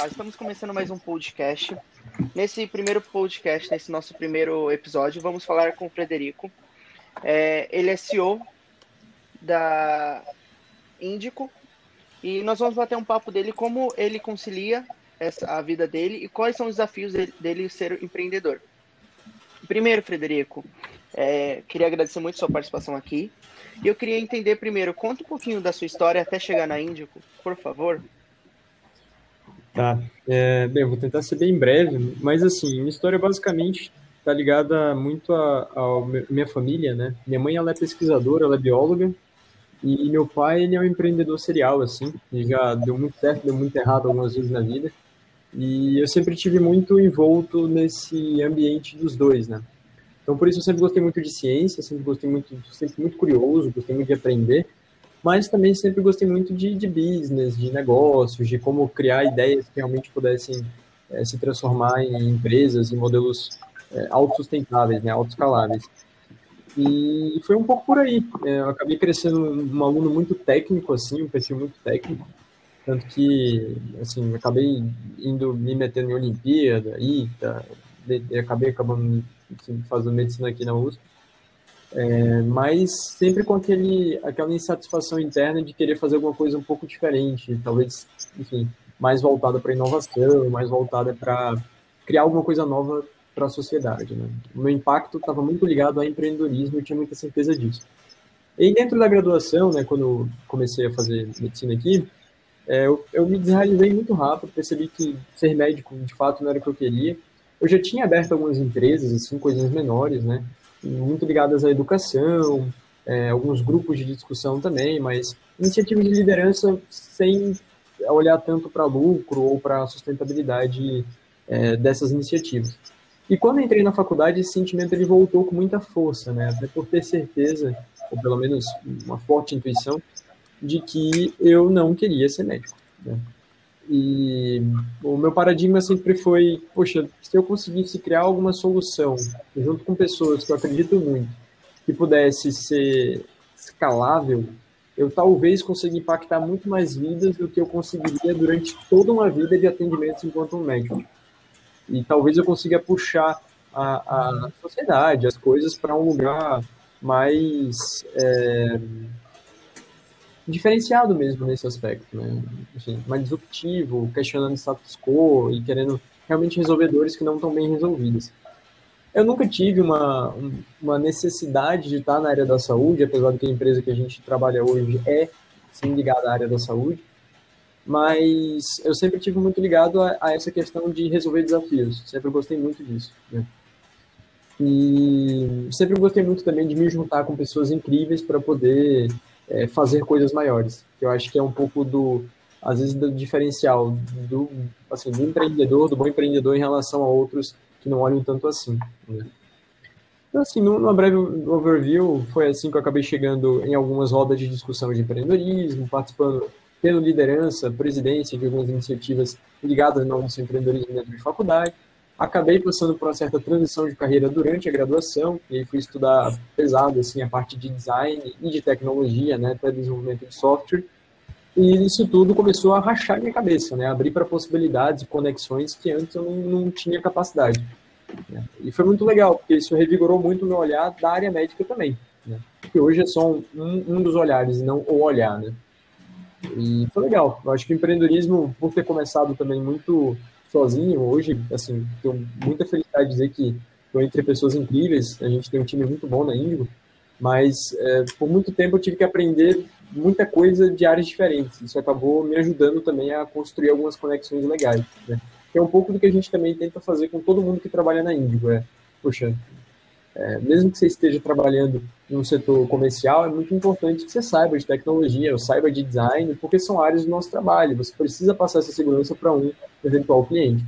lá, estamos começando mais um podcast. Nesse primeiro podcast, nesse nosso primeiro episódio, vamos falar com o Frederico. É, ele é CEO da Índico e nós vamos bater um papo dele como ele concilia essa, a vida dele e quais são os desafios dele, dele ser empreendedor. Primeiro, Frederico, é, queria agradecer muito sua participação aqui. E eu queria entender primeiro, conta um pouquinho da sua história até chegar na Índico, por favor. Tá. É, bem, vou tentar ser bem breve, mas assim, minha história basicamente está ligada muito à minha família, né? Minha mãe ela é pesquisadora, ela é bióloga, e meu pai ele é um empreendedor serial, assim, ele já deu muito certo, deu muito errado algumas vezes na vida, e eu sempre tive muito envolto nesse ambiente dos dois, né? Então por isso eu sempre gostei muito de ciência, sempre gostei muito, sempre muito curioso, gostei muito de aprender, mas também sempre gostei muito de, de business, de negócios, de como criar ideias que realmente pudessem é, se transformar em empresas, em modelos é, autossustentáveis, né, autoescaláveis. E foi um pouco por aí. É, eu acabei crescendo um aluno muito técnico, assim, um perfil muito técnico. Tanto que, assim, acabei indo me metendo em Olimpíada, ITA, acabei acabando assim, fazendo medicina aqui na USP. É, mas sempre com aquele, aquela insatisfação interna de querer fazer alguma coisa um pouco diferente, talvez, enfim, mais voltada para inovação, mais voltada para criar alguma coisa nova para a sociedade. Né? O meu impacto estava muito ligado ao empreendedorismo, eu tinha muita certeza disso. E dentro da graduação, né, quando comecei a fazer medicina aqui, é, eu, eu me desrealizei muito rápido, percebi que ser médico de fato não era o que eu queria. Eu já tinha aberto algumas empresas, assim, coisas menores, né? Muito ligadas à educação, é, alguns grupos de discussão também, mas iniciativas de liderança sem olhar tanto para lucro ou para a sustentabilidade é, dessas iniciativas. E quando entrei na faculdade, esse sentimento ele voltou com muita força, né? Até por ter certeza, ou pelo menos uma forte intuição, de que eu não queria ser médico. Né? E o meu paradigma sempre foi, poxa, se eu conseguisse criar alguma solução junto com pessoas que eu acredito muito, que pudesse ser escalável, eu talvez consiga impactar muito mais vidas do que eu conseguiria durante toda uma vida de atendimentos enquanto um médico. E talvez eu consiga puxar a, a sociedade, as coisas para um lugar mais é, diferenciado mesmo nesse aspecto, né? Enfim, mais disruptivo, questionando status quo e querendo realmente resolver dores que não estão bem resolvidas. Eu nunca tive uma, uma necessidade de estar na área da saúde, apesar de que a empresa que a gente trabalha hoje é sim ligada à área da saúde, mas eu sempre tive muito ligado a, a essa questão de resolver desafios. Sempre gostei muito disso. Né? E sempre gostei muito também de me juntar com pessoas incríveis para poder é, fazer coisas maiores. Eu acho que é um pouco do, às vezes, do diferencial do, assim, do empreendedor, do bom empreendedor em relação a outros que não olham tanto assim. Né? Então, assim, numa breve overview, foi assim que eu acabei chegando em algumas rodas de discussão de empreendedorismo, participando, tendo liderança, presidência de algumas iniciativas ligadas ao nosso empreendedorismo dentro de faculdade. Acabei passando por uma certa transição de carreira durante a graduação, e aí fui estudar pesado assim, a parte de design e de tecnologia, né, até desenvolvimento de software. E isso tudo começou a rachar minha cabeça, né, abrir para possibilidades e conexões que antes eu não, não tinha capacidade. Né. E foi muito legal, porque isso revigorou muito o meu olhar da área médica também. Né, que hoje é só um, um dos olhares, não o olhar. Né. E foi legal. Eu acho que o empreendedorismo, por ter começado também muito sozinho hoje, assim, tenho muita felicidade de dizer que estou entre pessoas incríveis, a gente tem um time muito bom na Índigo, mas é, por muito tempo eu tive que aprender muita coisa de áreas diferentes. Isso acabou me ajudando também a construir algumas conexões legais. Né? Que é um pouco do que a gente também tenta fazer com todo mundo que trabalha na Índigo. É, poxa, é, mesmo que você esteja trabalhando um setor comercial, é muito importante que você saiba de tecnologia, ou saiba de design, porque são áreas do nosso trabalho. Você precisa passar essa segurança para um eventual cliente.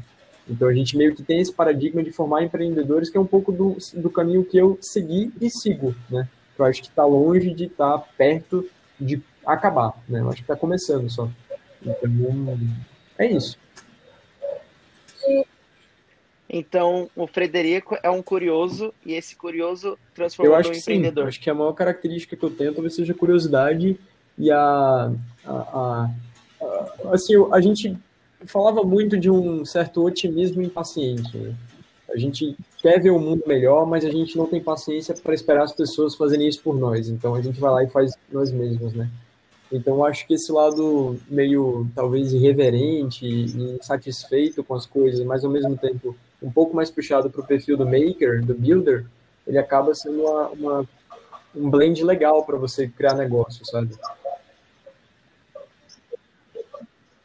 Então a gente meio que tem esse paradigma de formar empreendedores, que é um pouco do, do caminho que eu segui e sigo, né? Eu acho que está longe de estar tá perto de acabar, né? Eu acho que está começando só. Então, é isso. Então, o Frederico é um curioso e esse curioso transformou em um empreendedor. Sim. Acho que a maior característica que eu tenho talvez seja a curiosidade e a, a, a, a assim, a gente falava muito de um certo otimismo impaciente. Né? A gente quer ver o mundo melhor, mas a gente não tem paciência para esperar as pessoas fazerem isso por nós. Então a gente vai lá e faz nós mesmos, né? Então acho que esse lado meio talvez irreverente e insatisfeito com as coisas, mas ao mesmo tempo um pouco mais puxado para o perfil do maker, do builder, ele acaba sendo uma, uma um blend legal para você criar negócio, sabe?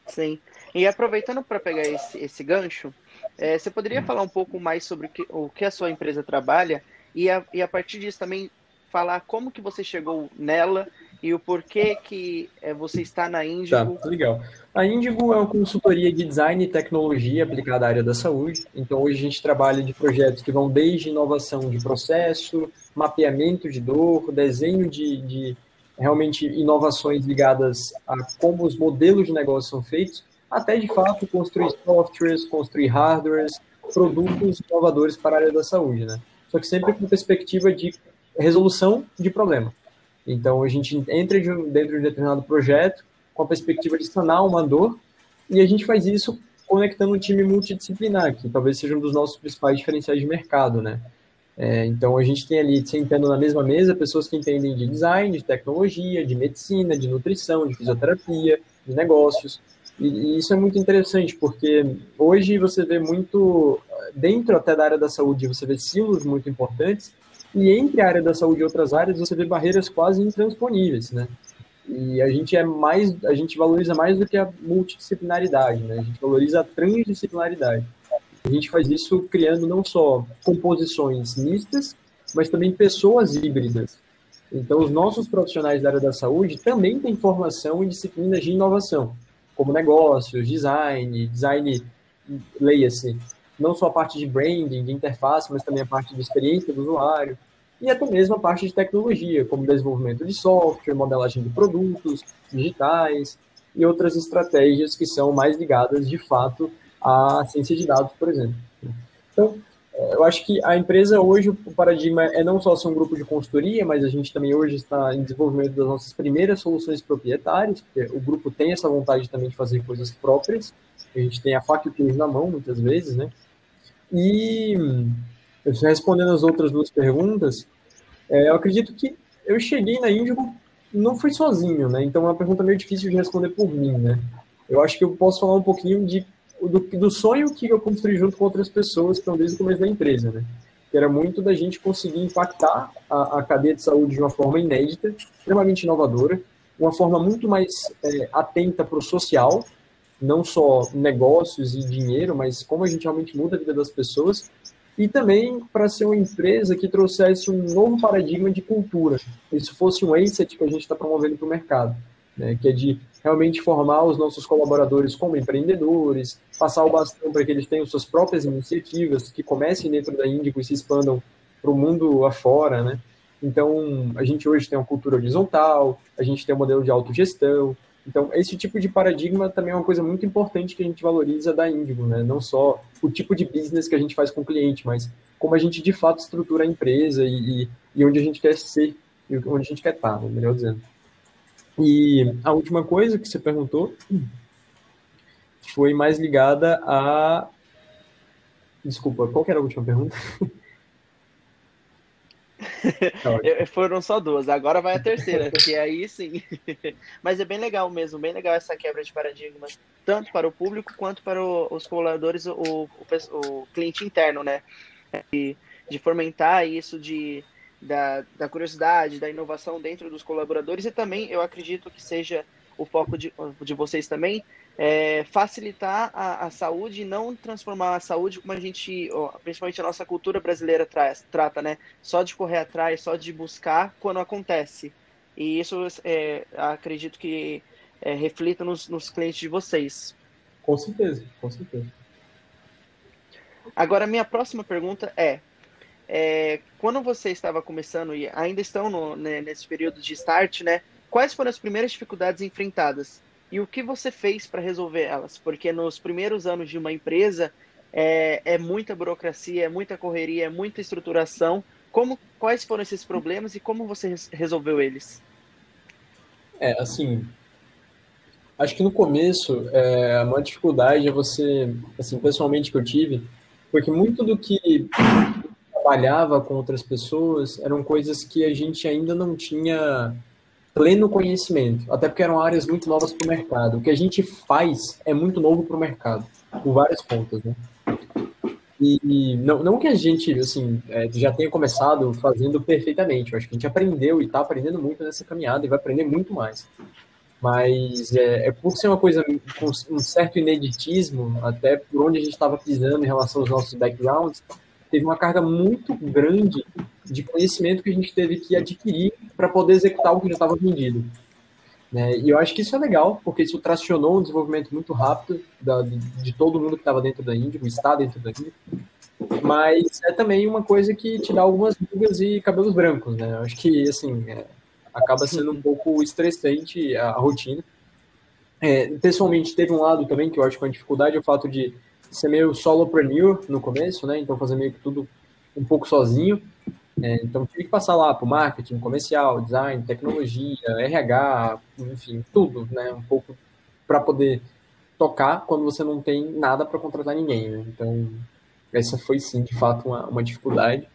Sim. E aproveitando para pegar esse, esse gancho, é, você poderia falar um pouco mais sobre o que, o que a sua empresa trabalha e a, e a partir disso também falar como que você chegou nela e o porquê que é, você está na Índigo. Tá, legal. A Índigo é uma consultoria de design e tecnologia aplicada à área da saúde. Então, hoje a gente trabalha de projetos que vão desde inovação de processo, mapeamento de dor, desenho de, de realmente inovações ligadas a como os modelos de negócio são feitos, até de fato construir softwares, construir hardwares, produtos inovadores para a área da saúde, né? Só que sempre com perspectiva de resolução de problema. Então, a gente entra dentro de um determinado projeto com a perspectiva de sanar uma dor e a gente faz isso conectando um time multidisciplinar, que talvez seja um dos nossos principais diferenciais de mercado, né? É, então, a gente tem ali, sentando na mesma mesa, pessoas que entendem de design, de tecnologia, de medicina, de nutrição, de fisioterapia, de negócios. E, e isso é muito interessante, porque hoje você vê muito, dentro até da área da saúde, você vê silos muito importantes, e entre a área da saúde e outras áreas, você vê barreiras quase intransponíveis, né? E a gente é mais, a gente valoriza mais do que a multidisciplinaridade, né? A gente valoriza a transdisciplinaridade. A gente faz isso criando não só composições mistas, mas também pessoas híbridas. Então, os nossos profissionais da área da saúde também têm formação em disciplinas de inovação, como negócios, design, design, leia-se, não só a parte de branding, de interface, mas também a parte de experiência do usuário, e até mesmo a parte de tecnologia, como desenvolvimento de software, modelagem de produtos digitais e outras estratégias que são mais ligadas, de fato, à ciência de dados, por exemplo. Então, é, eu acho que a empresa hoje, o paradigma é não só ser um grupo de consultoria, mas a gente também hoje está em desenvolvimento das nossas primeiras soluções proprietárias, porque o grupo tem essa vontade também de fazer coisas próprias, a gente tem a faca e o queijo na mão, muitas vezes, né? E respondendo as outras duas perguntas, é, eu acredito que eu cheguei na Índigo não fui sozinho, né? Então é uma pergunta meio difícil de responder por mim, né? Eu acho que eu posso falar um pouquinho de, do, do sonho que eu construí junto com outras pessoas que estão desde o começo da empresa, né? Que era muito da gente conseguir impactar a, a cadeia de saúde de uma forma inédita, extremamente inovadora, uma forma muito mais é, atenta para o social, não só negócios e dinheiro, mas como a gente realmente muda a vida das pessoas, e também para ser uma empresa que trouxesse um novo paradigma de cultura. Isso fosse um asset que a gente está promovendo para o mercado, né? que é de realmente formar os nossos colaboradores como empreendedores, passar o bastão para que eles tenham suas próprias iniciativas, que comecem dentro da Índico e se expandam para o mundo afora, né? Então, a gente hoje tem uma cultura horizontal, a gente tem um modelo de autogestão, então, esse tipo de paradigma também é uma coisa muito importante que a gente valoriza da Índigo, né? Não só o tipo de business que a gente faz com o cliente, mas como a gente de fato estrutura a empresa e, e, e onde a gente quer ser e onde a gente quer estar, né? melhor dizendo. E a última coisa que você perguntou foi mais ligada a. Desculpa, qual era a última pergunta? Foram só duas, agora vai a terceira, que aí sim. Mas é bem legal mesmo, bem legal essa quebra de paradigmas, tanto para o público quanto para o, os colaboradores, o, o, o, cliente interno, né? De, de fomentar isso de, da, da curiosidade, da inovação dentro dos colaboradores e também eu acredito que seja o foco de, de vocês também, é, facilitar a, a, saúde e não transformar a saúde como a gente, principalmente a nossa cultura brasileira traz, trata, né? Só de correr atrás, só de buscar quando acontece. E isso é, acredito que é, reflita nos, nos clientes de vocês. Com certeza, com certeza. Agora, minha próxima pergunta é, é quando você estava começando e ainda estão no, né, nesse período de start, né? Quais foram as primeiras dificuldades enfrentadas? E o que você fez para resolver elas? Porque nos primeiros anos de uma empresa é, é, muita burocracia, é muita correria, é muita estruturação. Como, quais foram esses problemas e como você resolveu eles? É, assim, Acho que no começo, é, a maior dificuldade é você, assim, pessoalmente que eu tive, porque muito do que trabalhava com outras pessoas eram coisas que a gente ainda não tinha pleno conhecimento, até porque eram áreas muito novas para o mercado. O que a gente faz é muito novo para o mercado, por várias pontas, né? E não, não que a gente, assim, é, já tenha começado fazendo perfeitamente, eu acho que a gente aprendeu e está aprendendo muito nessa caminhada e vai aprender muito mais. Mas é, é por ser uma coisa com um certo ineditismo, até por onde a gente estava pisando em relação aos nossos backgrounds, teve uma carga muito grande de conhecimento que a gente teve que adquirir para poder executar o que já estava vendido. Né? E eu acho que isso é legal, porque isso tracionou um desenvolvimento muito rápido da, de, de, todo mundo que estava dentro da Índia, está dentro da Índia. Mas é também uma coisa que te dá algumas rugas e cabelos brancos, né? Eu acho que, assim, é, acaba sendo um pouco estressante a, a rotina. É, pessoalmente, teve um lado também que eu acho que é uma dificuldade, é o fato de ser meio solopreneur no começo, né? Então fazer meio que tudo um pouco sozinho. É, então tive que passar lá para o marketing, comercial, design, tecnologia, RH, enfim, tudo, né? Um pouco para poder tocar quando você não tem nada para contratar ninguém. Né? Então essa foi sim, de fato, uma, uma dificuldade.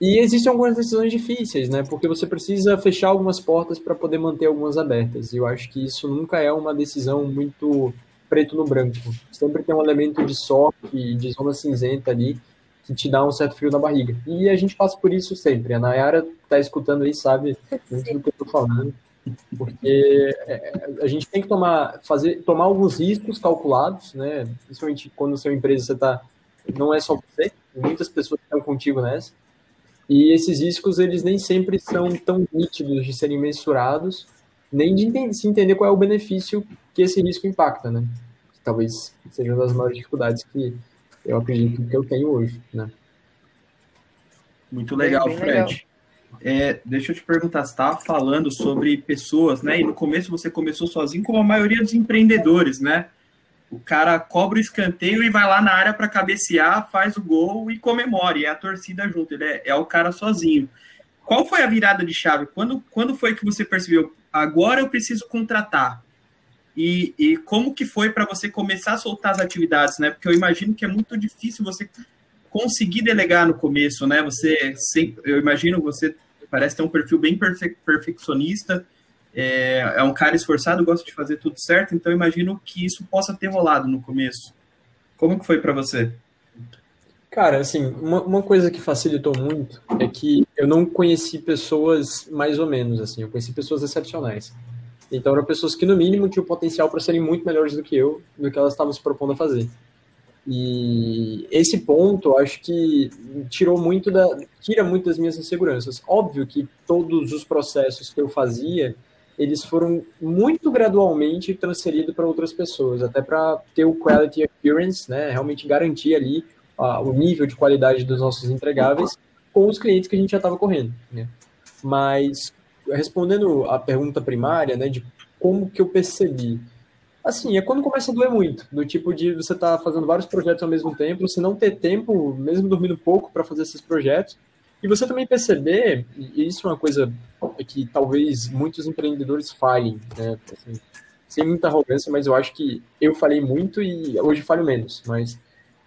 E existem algumas decisões difíceis, né? Porque você precisa fechar algumas portas para poder manter algumas abertas. E eu acho que isso nunca é uma decisão muito preto no branco. Sempre tem um elemento de sorte, de zona cinzenta ali, que te dá um certo frio na barriga. E a gente passa por isso sempre. A Nayara tá escutando aí, sabe muito do que eu tô falando. Porque é, a gente tem que tomar, fazer, tomar alguns riscos calculados, né? Principalmente quando sua empresa você tá, não é só você, muitas pessoas estão contigo nessa. E esses riscos, eles nem sempre são tão nítidos de serem mensurados, nem de entender, se entender qual é o benefício que esse risco impacta, né? Talvez seja uma das maiores dificuldades que eu acredito que eu tenho hoje, né? Muito legal, bem, bem Fred. Legal. É, deixa eu te perguntar, você estava falando sobre pessoas, né? E no começo você começou sozinho, como a maioria dos empreendedores, né? O cara cobra o escanteio e vai lá na área para cabecear, faz o gol e comemora, e é a torcida junto, ele é, é, o cara sozinho. Qual foi a virada de chave? Quando, quando foi que você percebeu, agora eu preciso contratar? E, e como que foi para você começar a soltar as atividades, né? Porque eu imagino que é muito difícil você conseguir delegar no começo, né? Você, eu imagino, você parece ter um perfil bem perfe, perfeccionista, é, é, um cara esforçado, gosta de fazer tudo certo, então imagino que isso possa ter rolado no começo. Como que foi para você? Cara, assim, uma, uma, coisa que facilitou muito é que eu não conheci pessoas mais ou menos, assim, eu conheci pessoas excepcionais. Então eram pessoas que, no mínimo, tinham potencial para serem muito melhores do que eu, do que elas estavam se propondo a fazer. E esse ponto, acho que tirou muito da, tira muito das minhas inseguranças. Óbvio que todos os processos que eu fazia, eles foram muito gradualmente transferidos para outras pessoas, até para ter o quality appearance, né, realmente garantir ali o nível de qualidade dos nossos entregáveis com os clientes que a gente já estava correndo. Né? Mas respondendo a pergunta primária, né, de como que eu percebi. Assim, é quando começa a doer muito, do tipo de você estar tá fazendo vários projetos ao mesmo tempo, você não ter tempo, mesmo dormindo pouco, para fazer esses projetos, e você também perceber, e isso é uma coisa que talvez muitos empreendedores falhem, né, assim, sem muita arrogância, mas eu acho que eu falei muito e hoje falho menos, mas,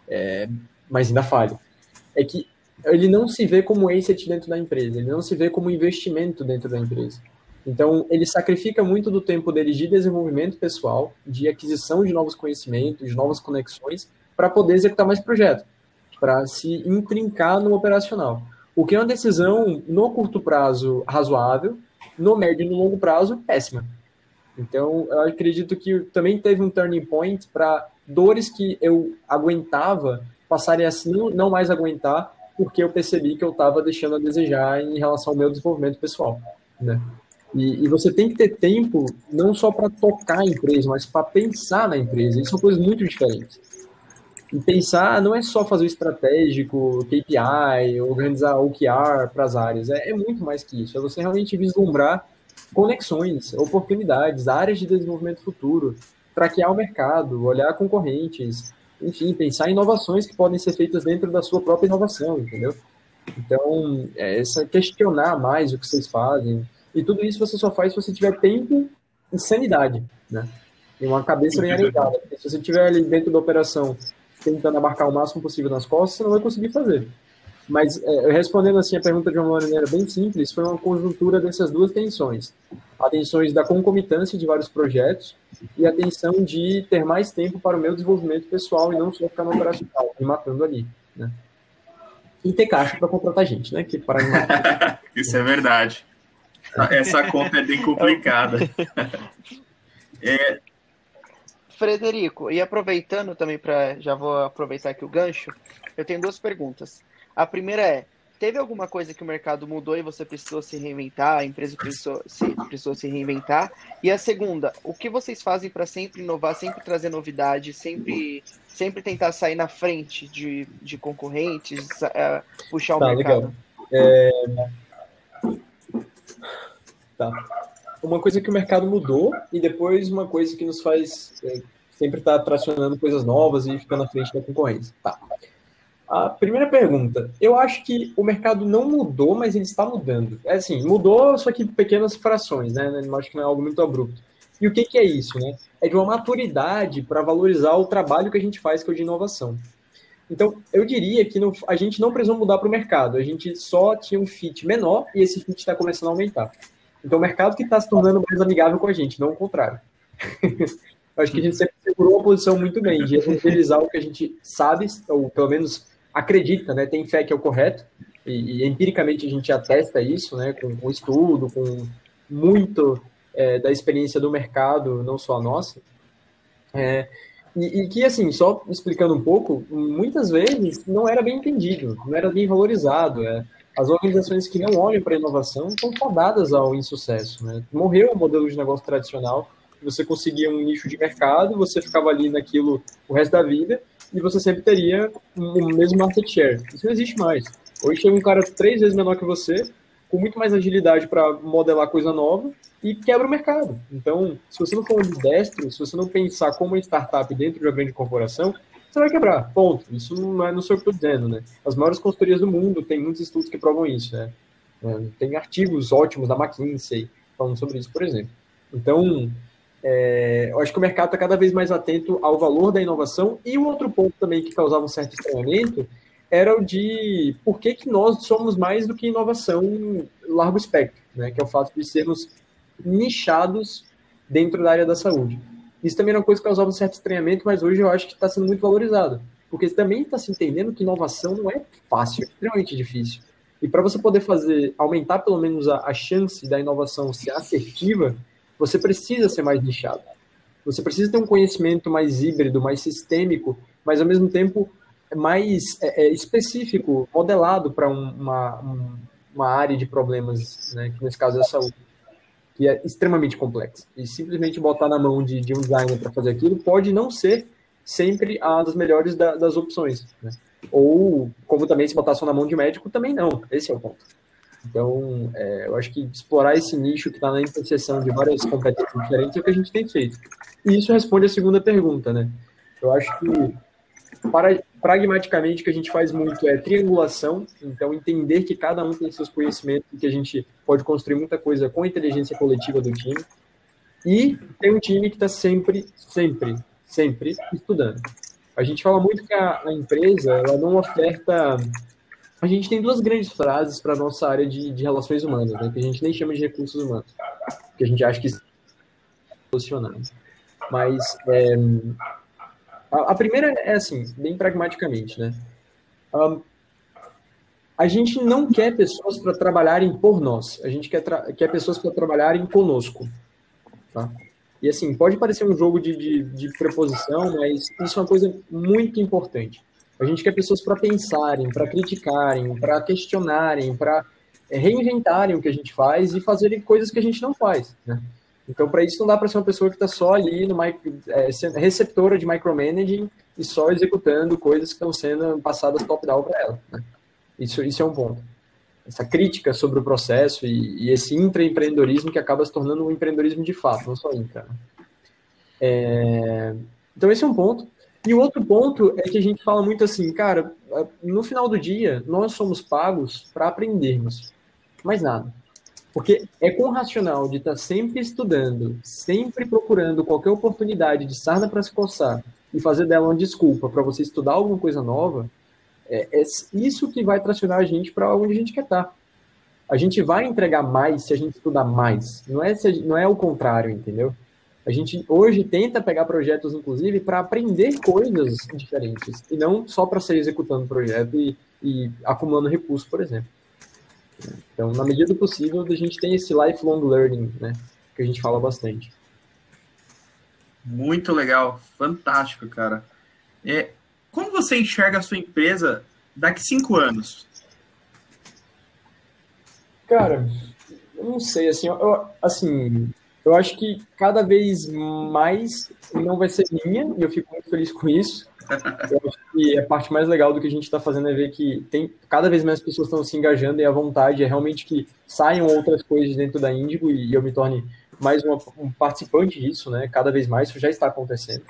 é, mas ainda falho. É que ele não se vê como asset dentro da empresa, ele não se vê como investimento dentro da empresa. Então, ele sacrifica muito do tempo dele de desenvolvimento pessoal, de aquisição de novos conhecimentos, de novas conexões, para poder executar mais projetos, para se intrincar no operacional. O que é uma decisão, no curto prazo, razoável, no médio e no longo prazo, péssima. Então, eu acredito que também teve um turning point para dores que eu aguentava passarem a não, não mais aguentar porque eu percebi que eu estava deixando a desejar em relação ao meu desenvolvimento pessoal, né? E, e você tem que ter tempo não só para tocar a empresa, mas para pensar na empresa. Isso são coisas muito diferentes. E pensar não é só fazer o estratégico, KPI, organizar OKR para as áreas. É, é muito mais que isso. É você realmente vislumbrar conexões, oportunidades, áreas de desenvolvimento futuro, traquear o mercado, olhar concorrentes, enfim, pensar em inovações que podem ser feitas dentro da sua própria inovação, entendeu? Então, é essa questionar mais o que vocês fazem. E tudo isso você só faz se você tiver tempo e sanidade, né? e uma cabeça bem alinhada. Se você estiver ali dentro da operação tentando abarcar o máximo possível nas costas, você não vai conseguir fazer. Mas é, respondendo assim a pergunta de uma maneira bem simples, foi uma conjuntura dessas duas tensões. A tensões da concomitância de vários projetos e a tensão de ter mais tempo para o meu desenvolvimento pessoal e não só ficar no operacional, me matando ali. Né? E ter caixa para contratar gente, né? Que para Isso é verdade. Essa conta é bem complicada. é... Frederico, e aproveitando também para já vou aproveitar aqui o gancho, eu tenho duas perguntas. A primeira é: teve alguma coisa que o mercado mudou e você precisou se reinventar, a empresa precisou se, precisou se reinventar? E a segunda, o que vocês fazem para sempre inovar, sempre trazer novidade, sempre, sempre tentar sair na frente de, de concorrentes, uh, puxar o tá, mercado? É... Tá. Uma coisa que o mercado mudou e depois uma coisa que nos faz é, sempre estar tá tracionando coisas novas e ficando na frente da concorrência. Tá. A primeira pergunta, eu acho que o mercado não mudou, mas ele está mudando. É assim, mudou, só que pequenas frações, né? Eu acho que não é algo muito abrupto. E o que, que é isso, né? É de uma maturidade para valorizar o trabalho que a gente faz, que é o de inovação. Então, eu diria que no, a gente não precisou mudar para o mercado, a gente só tinha um fit menor e esse fit está começando a aumentar. Então, o mercado que está se tornando mais amigável com a gente, não o contrário. acho que a gente sempre segurou uma posição muito bem de evangelizar o que a gente sabe, ou pelo menos acredita, né, tem fé que é o correto, e, e empiricamente a gente atesta isso, né, com, com estudo, com muito é, da experiência do mercado, não só a nossa. É, e, e, que, assim, só explicando um pouco, muitas vezes não era bem entendido, não era bem valorizado. É. As organizações que não olham para a inovação estão fadadas ao insucesso. Né? Morreu o modelo de negócio tradicional, você conseguia um nicho de mercado, você ficava ali naquilo o resto da vida, e você sempre teria o mesmo market share. Isso não existe mais. Hoje chega um cara três vezes menor que você, com muito mais agilidade para modelar coisa nova e quebra o mercado. Então, se você não for destro, se você não pensar como uma startup dentro de uma grande corporação, você vai quebrar. Ponto. Isso não é no seu que estou dizendo, né? As maiores consultorias do mundo tem muitos estudos que provam isso, né? É, tem artigos ótimos da McKinsey falando sobre isso, por exemplo. Então, é, eu acho que o mercado está cada vez mais atento ao valor da inovação e o outro ponto também que causava um certo estranhamento era o de por que, que nós somos mais do que inovação largo espectro, né? que é o fato de sermos nichados dentro da área da saúde. Isso também era uma coisa que causava um certo estranhamento, mas hoje eu acho que está sendo muito valorizado, porque também está se entendendo que inovação não é fácil, é extremamente difícil. E para você poder fazer, aumentar pelo menos a, a chance da inovação ser assertiva, você precisa ser mais nichado. Você precisa ter um conhecimento mais híbrido, mais sistêmico, mas ao mesmo tempo mais é, é, específico, modelado para um, uma, um, uma área de problemas, né, que nesse caso é a saúde, que é extremamente complexa. E simplesmente botar na mão de, de um designer para fazer aquilo pode não ser sempre a das melhores da, das opções. Né? Ou, como também se botar só na mão de médico, também não. Esse é o ponto. Então, é, eu acho que explorar esse nicho que está na interseção de várias competências diferentes é o que a gente tem feito. E isso responde a segunda pergunta, né? Eu acho que, para, pragmaticamente, o que a gente faz muito é triangulação, então entender que cada um tem seus conhecimentos e que a gente pode construir muita coisa com a inteligência coletiva do time. E tem um time que está sempre, sempre, sempre estudando. A gente fala muito que a, a empresa ela não oferta a gente tem duas grandes frases para nossa área de, de relações humanas, né, que a gente nem chama de recursos humanos, que a gente acha que é posicionado. Mas é, a, a, primeira é assim, bem pragmaticamente, né? Um, a gente não quer pessoas para trabalharem por nós, a gente quer, quer pessoas para trabalharem conosco. Tá? E assim, pode parecer um jogo de, de, de preposição, mas isso é uma coisa muito importante. A gente quer pessoas para pensarem, para criticarem, para questionarem, para é, reinventarem o que a gente faz e fazerem coisas que a gente não faz. Né? Então, para isso, não dá para ser uma pessoa que está só ali no é, receptora de micromanaging e só executando coisas que estão sendo passadas top-down para ela. Né? Isso, isso é um ponto. Essa crítica sobre o processo e, e esse intraempreendedorismo que acaba se tornando um empreendedorismo de fato, não só intra. Né? É... Então, esse é um ponto. E o outro ponto é que a gente fala muito assim, cara, no final do dia, nós somos pagos para aprendermos. Mais nada. Porque é com o racional de estar tá sempre estudando, sempre procurando qualquer oportunidade de sarna para se coçar e fazer dela uma desculpa para você estudar alguma coisa nova, é, é isso que vai tracionar a gente para onde a gente quer estar. Tá. A gente vai entregar mais se a gente estudar mais. Não é, se, não é o contrário, entendeu? A gente hoje tenta pegar projetos, inclusive, para aprender coisas diferentes, e não só para sair executando projeto e, e acumulando recursos, por exemplo. Então, na medida do possível, a gente tem esse lifelong learning, né? Que a gente fala bastante. Muito legal, fantástico, cara. É, como você enxerga a sua empresa daqui cinco anos? Cara, eu não sei, assim, eu, assim, eu acho que cada vez mais não vai ser minha, e eu fico muito feliz com isso. Eu acho que a parte mais legal do que a gente está fazendo é ver que tem cada vez mais pessoas estão se engajando e a vontade é realmente que saiam outras coisas dentro da Índigo e eu me torne mais uma, um participante disso, né? Cada vez mais isso já está acontecendo.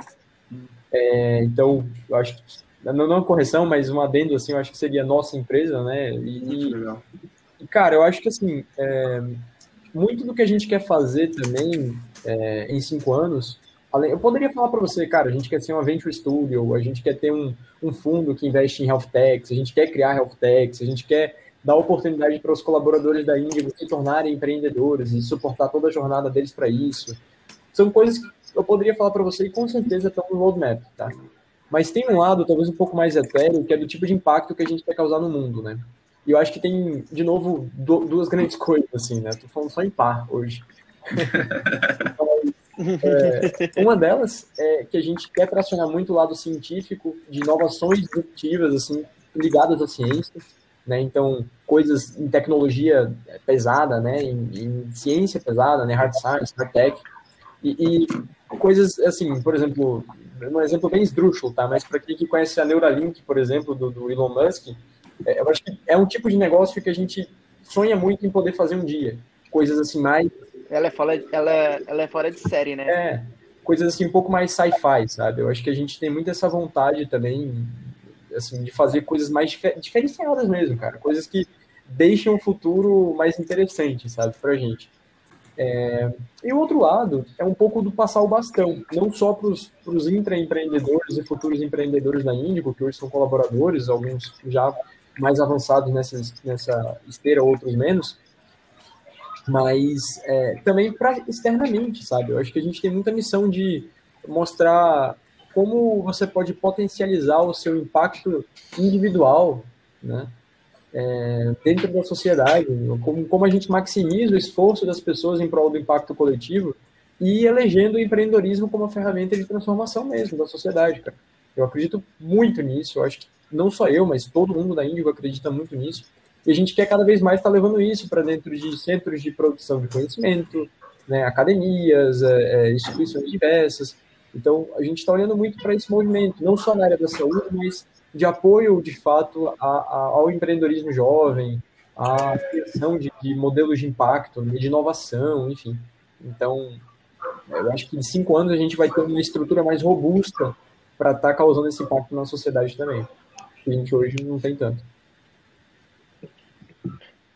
É, então, eu acho que não, não uma correção, mas um adendo assim, eu acho que seria nossa empresa, né? E, e cara, eu acho que assim, é, muito do que a gente quer fazer também é, em cinco anos, além, eu poderia falar para você, cara, a gente quer ser uma venture studio, a gente quer ter um, um fundo que investe em health techs, a gente quer criar health techs, a gente quer dar oportunidade para os colaboradores da Índia se tornarem empreendedores e suportar toda a jornada deles para isso. São coisas que eu poderia falar para você e com certeza estão no roadmap, tá? Mas tem um lado, talvez um pouco mais etéreo, que é do tipo de impacto que a gente quer causar no mundo, né? E eu acho que tem, de novo, duas grandes coisas, assim, né? Tô falando só em par hoje. é, uma delas é que a gente quer tracionar muito o lado científico de inovações disruptivas, assim, ligadas à ciência, né? Então, coisas em tecnologia pesada, né? Em, em ciência pesada, né? Hard science, hard tech. E, e, coisas, assim, por exemplo, um exemplo bem esdrúxulo, tá? Mas para quem que conhece a Neuralink, por exemplo, do, do Elon Musk, eu acho que é um tipo de negócio que a gente sonha muito em poder fazer um dia. Coisas assim mais. Ela é fora, ela, ela é fora de série, né? É. Coisas assim um pouco mais sci-fi, sabe? Eu acho que a gente tem muito essa vontade também, assim, de fazer coisas mais difer diferenciadas mesmo, cara. Coisas que deixam o futuro mais interessante, sabe, pra gente. É... E o outro lado é um pouco do passar o bastão, não só para os intraempreendedores e futuros empreendedores da Índico, que hoje são colaboradores, alguns já mais avançados nessa, nessa esteira, outros menos, mas é, também para externamente, sabe? Eu acho que a gente tem muita missão de mostrar como você pode potencializar o seu impacto individual, né? É, dentro da sociedade, como, como a gente maximiza o esforço das pessoas em prol do impacto coletivo e elegendo o empreendedorismo como uma ferramenta de transformação mesmo da sociedade, cara. Eu acredito muito nisso, eu acho que não só eu, mas todo mundo da Índigo acredita muito nisso. E a gente quer cada vez mais estar levando isso para dentro de centros de produção de conhecimento, né, academias, é, é instituições diversas. Então, a gente está olhando muito para esse movimento, não só na área da saúde, mas de apoio, de fato, a, a, ao empreendedorismo jovem, à criação de, de, modelos de impacto, né, de inovação, enfim. Então, eu acho que em cinco anos a gente vai ter uma estrutura mais robusta para estar tá causando esse impacto na sociedade também que a gente hoje não tem tanto.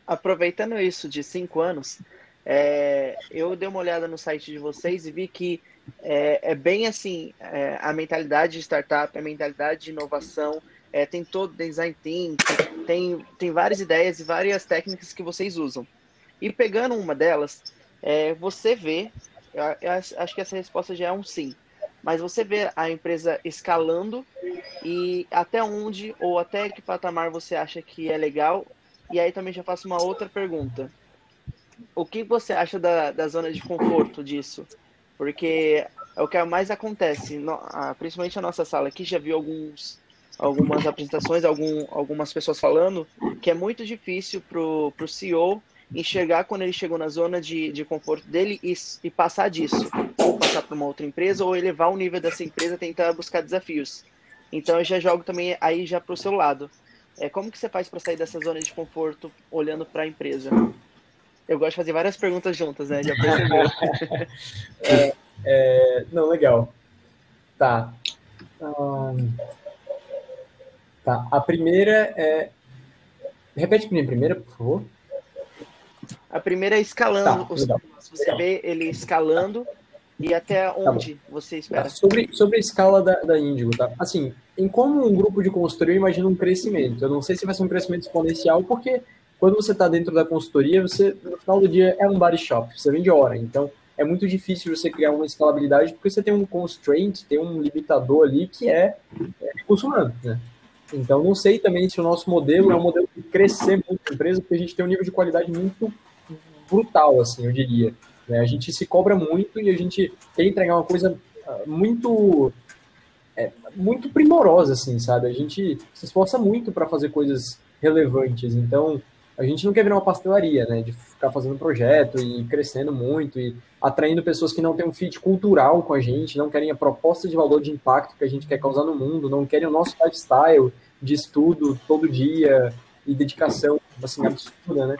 Aproveitando isso de cinco anos, é, eu dei uma olhada no site de vocês e vi que é, é bem assim é, a mentalidade de startup, a mentalidade de inovação, é, tem todo design thinking, tem, tem várias ideias e várias técnicas que vocês usam. E pegando uma delas, é, você vê, eu, eu acho que essa resposta já é um sim mas você vê a empresa escalando e até onde ou até que patamar você acha que é legal. E aí também já faço uma outra pergunta. O que você acha da, da zona de conforto disso? Porque é o que mais acontece, principalmente a nossa sala aqui já viu alguns, algumas apresentações, algum, algumas pessoas falando que é muito difícil para o CEO enxergar quando ele chegou na zona de, de conforto dele e, e passar disso, ou passar para uma outra empresa, ou elevar o nível dessa empresa, tentar buscar desafios. Então eu já jogo também aí já para o seu lado. É, como que você faz para sair dessa zona de conforto olhando para a empresa? Eu gosto de fazer várias perguntas juntas, né? Já é, é, não, legal. Tá. Um, tá. A primeira é. Repete para mim primeira, por favor. A primeira é escalando. Tá, os, você vê ele escalando e até tá onde tá você espera? Sobre, sobre a escala da, da Índigo, tá? Assim, em como um grupo de consultoria, eu imagino um crescimento. Eu não sei se vai ser um crescimento exponencial, porque quando você está dentro da consultoria, você, no final do dia, é um body shop, você vende hora. Então, é muito difícil você criar uma escalabilidade, porque você tem um constraint, tem um limitador ali que é, é recurso humano, né? Então, não sei também se o nosso modelo é um modelo de crescer muito a empresa, porque a gente tem um nível de qualidade muito brutal, assim, eu diria. Né? A gente se cobra muito e a gente quer entregar uma coisa ah, muito é, muito primorosa, assim, sabe? A gente se esforça muito para fazer coisas relevantes. Então, a gente não quer virar uma pastelaria, né? De ficar fazendo projeto e crescendo muito e atraindo pessoas que não têm um fit cultural com a gente, não querem a proposta de valor de impacto que a gente quer causar no mundo, não querem o nosso lifestyle de estudo todo dia e dedicação, assim, absurda, né?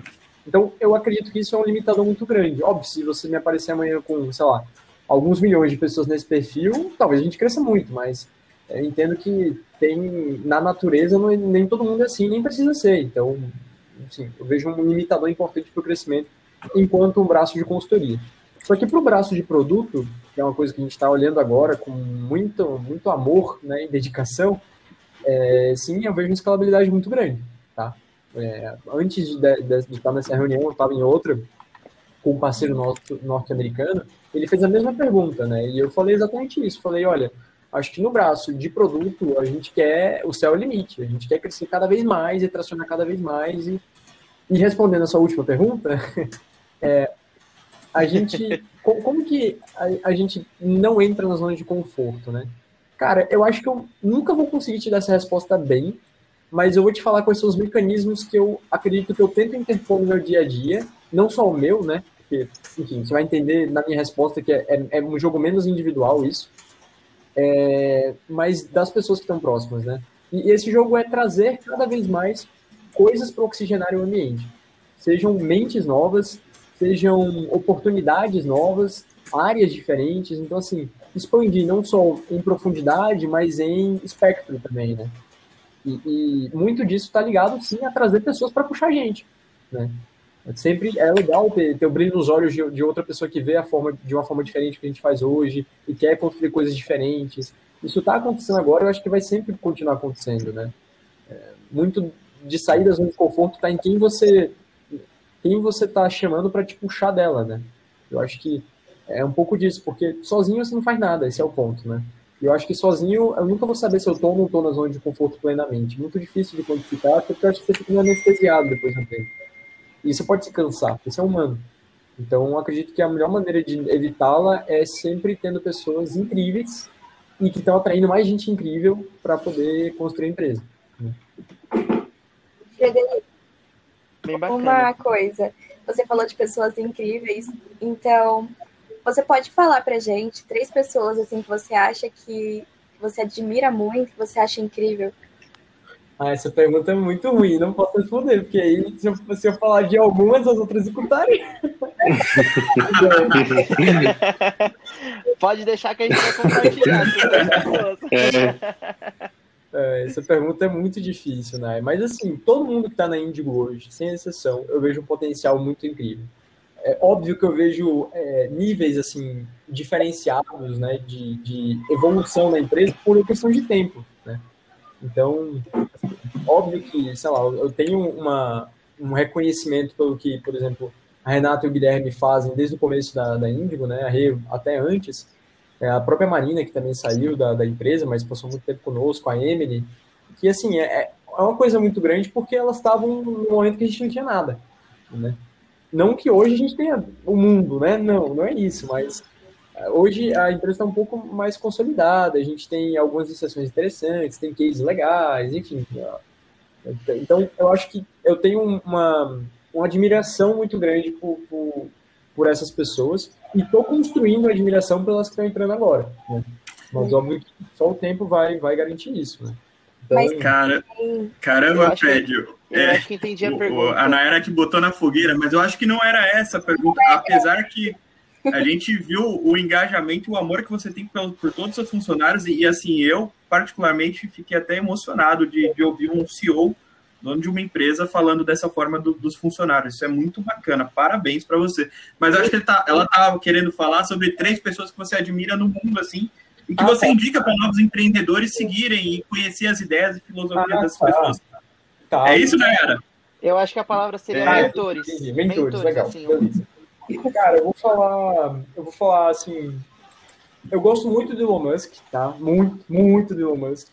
Então, eu acredito que isso é um limitador muito grande. Óbvio, se você me aparecer amanhã com, sei lá, alguns milhões de pessoas nesse perfil, talvez a gente cresça muito, mas eu entendo que tem, na natureza, não, nem todo mundo é assim, nem precisa ser. Então, assim, eu vejo um limitador importante para o crescimento enquanto um braço de consultoria. Só que para o braço de produto, que é uma coisa que a gente está olhando agora com muito, muito amor né, e dedicação, é, sim, eu vejo uma escalabilidade muito grande. Tá? É, antes de, de, de, estar nessa reunião, eu estava em outra com um parceiro nosso norte-americano, ele fez a mesma pergunta, né? E eu falei exatamente isso. Falei, olha, acho que no braço de produto a gente quer o céu é o limite, a gente quer crescer cada vez mais e tracionar cada vez mais. E, e respondendo a sua última pergunta, é, a gente, como que a, a gente não entra na zona de conforto, né? Cara, eu acho que eu nunca vou conseguir te dar essa resposta bem, mas eu vou te falar quais são os mecanismos que eu acredito que eu tento interpor no meu dia a dia, não só o meu, né? Porque, enfim, você vai entender na minha resposta que é, é, é um jogo menos individual isso, é, mas das pessoas que estão próximas, né? E esse jogo é trazer cada vez mais coisas para oxigenar o ambiente. Sejam mentes novas, sejam oportunidades novas, áreas diferentes. Então, assim, expandir não só em profundidade, mas em espectro também, né? E, e muito disso está ligado, sim, a trazer pessoas para puxar a gente, né? Sempre é legal ter, ter o brilho nos olhos de, de, outra pessoa que vê a forma de uma forma diferente que a gente faz hoje e quer construir coisas diferentes. Isso está acontecendo agora, eu acho que vai sempre continuar acontecendo, né? É, muito de zona de conforto está em quem você quem você está chamando para te puxar dela, né? Eu acho que é um pouco disso, porque sozinho você não faz nada, esse é o ponto, né? Eu acho que sozinho eu nunca vou saber se eu estou ou não estou na zona de conforto plenamente. Muito difícil de quantificar, porque eu acho que você fica anestesiado depois de um tempo. E você pode se cansar, você é humano. Então, eu acredito que a melhor maneira de evitá-la é sempre tendo pessoas incríveis e que estão atraindo mais gente incrível para poder construir a empresa. Frederico, uma coisa. Você falou de pessoas incríveis, então você pode falar pra gente três pessoas assim que você acha que você admira muito, que você acha incrível? Ah, essa pergunta é muito ruim, não posso responder, porque aí se eu, se eu falar de algumas, as outras escutarem. Pode deixar que a gente vai compartilhar. É. É, essa pergunta é muito difícil, né? Mas assim, todo mundo que está na Indigo hoje, sem exceção, eu vejo um potencial muito incrível. É óbvio que eu vejo é, níveis assim diferenciados, né, de, de evolução na empresa por questão de tempo, né? Então, óbvio que, sei lá, eu tenho uma, um reconhecimento pelo que, por exemplo, a Renata e o Guilherme fazem desde o começo da, da Índigo, né, a Rê até antes, é, a própria Marina, que também saiu da, da empresa, mas passou muito tempo conosco, a Emily, que, assim, é, é uma coisa muito grande porque elas estavam no momento que a gente não tinha nada, né? Não que hoje a gente tenha o mundo, né? Não, não é isso, mas Hoje a empresa está um pouco mais consolidada, a gente tem algumas exceções interessantes, tem cases legais, enfim. Então, eu acho que eu tenho uma, uma admiração muito grande por, por, por essas pessoas e estou construindo admiração pelas que estão entrando agora. Né? Mas, óbvio, só o tempo vai, vai garantir isso. Né? Então, Mas, cara, caramba, Fred. Eu é, acho que entendi a pergunta. A Nayara que botou na fogueira, mas eu acho que não era essa a pergunta, apesar que a gente viu o engajamento, o amor que você tem por, por todos os seus funcionários, e, e, assim, eu, particularmente, fiquei até emocionado de, de ouvir um CEO dono de uma empresa falando dessa forma do, dos funcionários. Isso é muito bacana. Parabéns para você. Mas eu acho que tá, ela tá querendo falar sobre três pessoas que você admira no mundo, assim, e que ah, você tá. indica para novos empreendedores seguirem e conhecer as ideias e filosofias ah, dessas tá. pessoas. Tá. É isso, galera? Eu acho que a palavra seria é, mentores. Mentores, mentores, legal. Assim, Cara, eu vou falar. Eu vou falar assim. Eu gosto muito do Elon Musk, tá? Muito, muito do Elon Musk.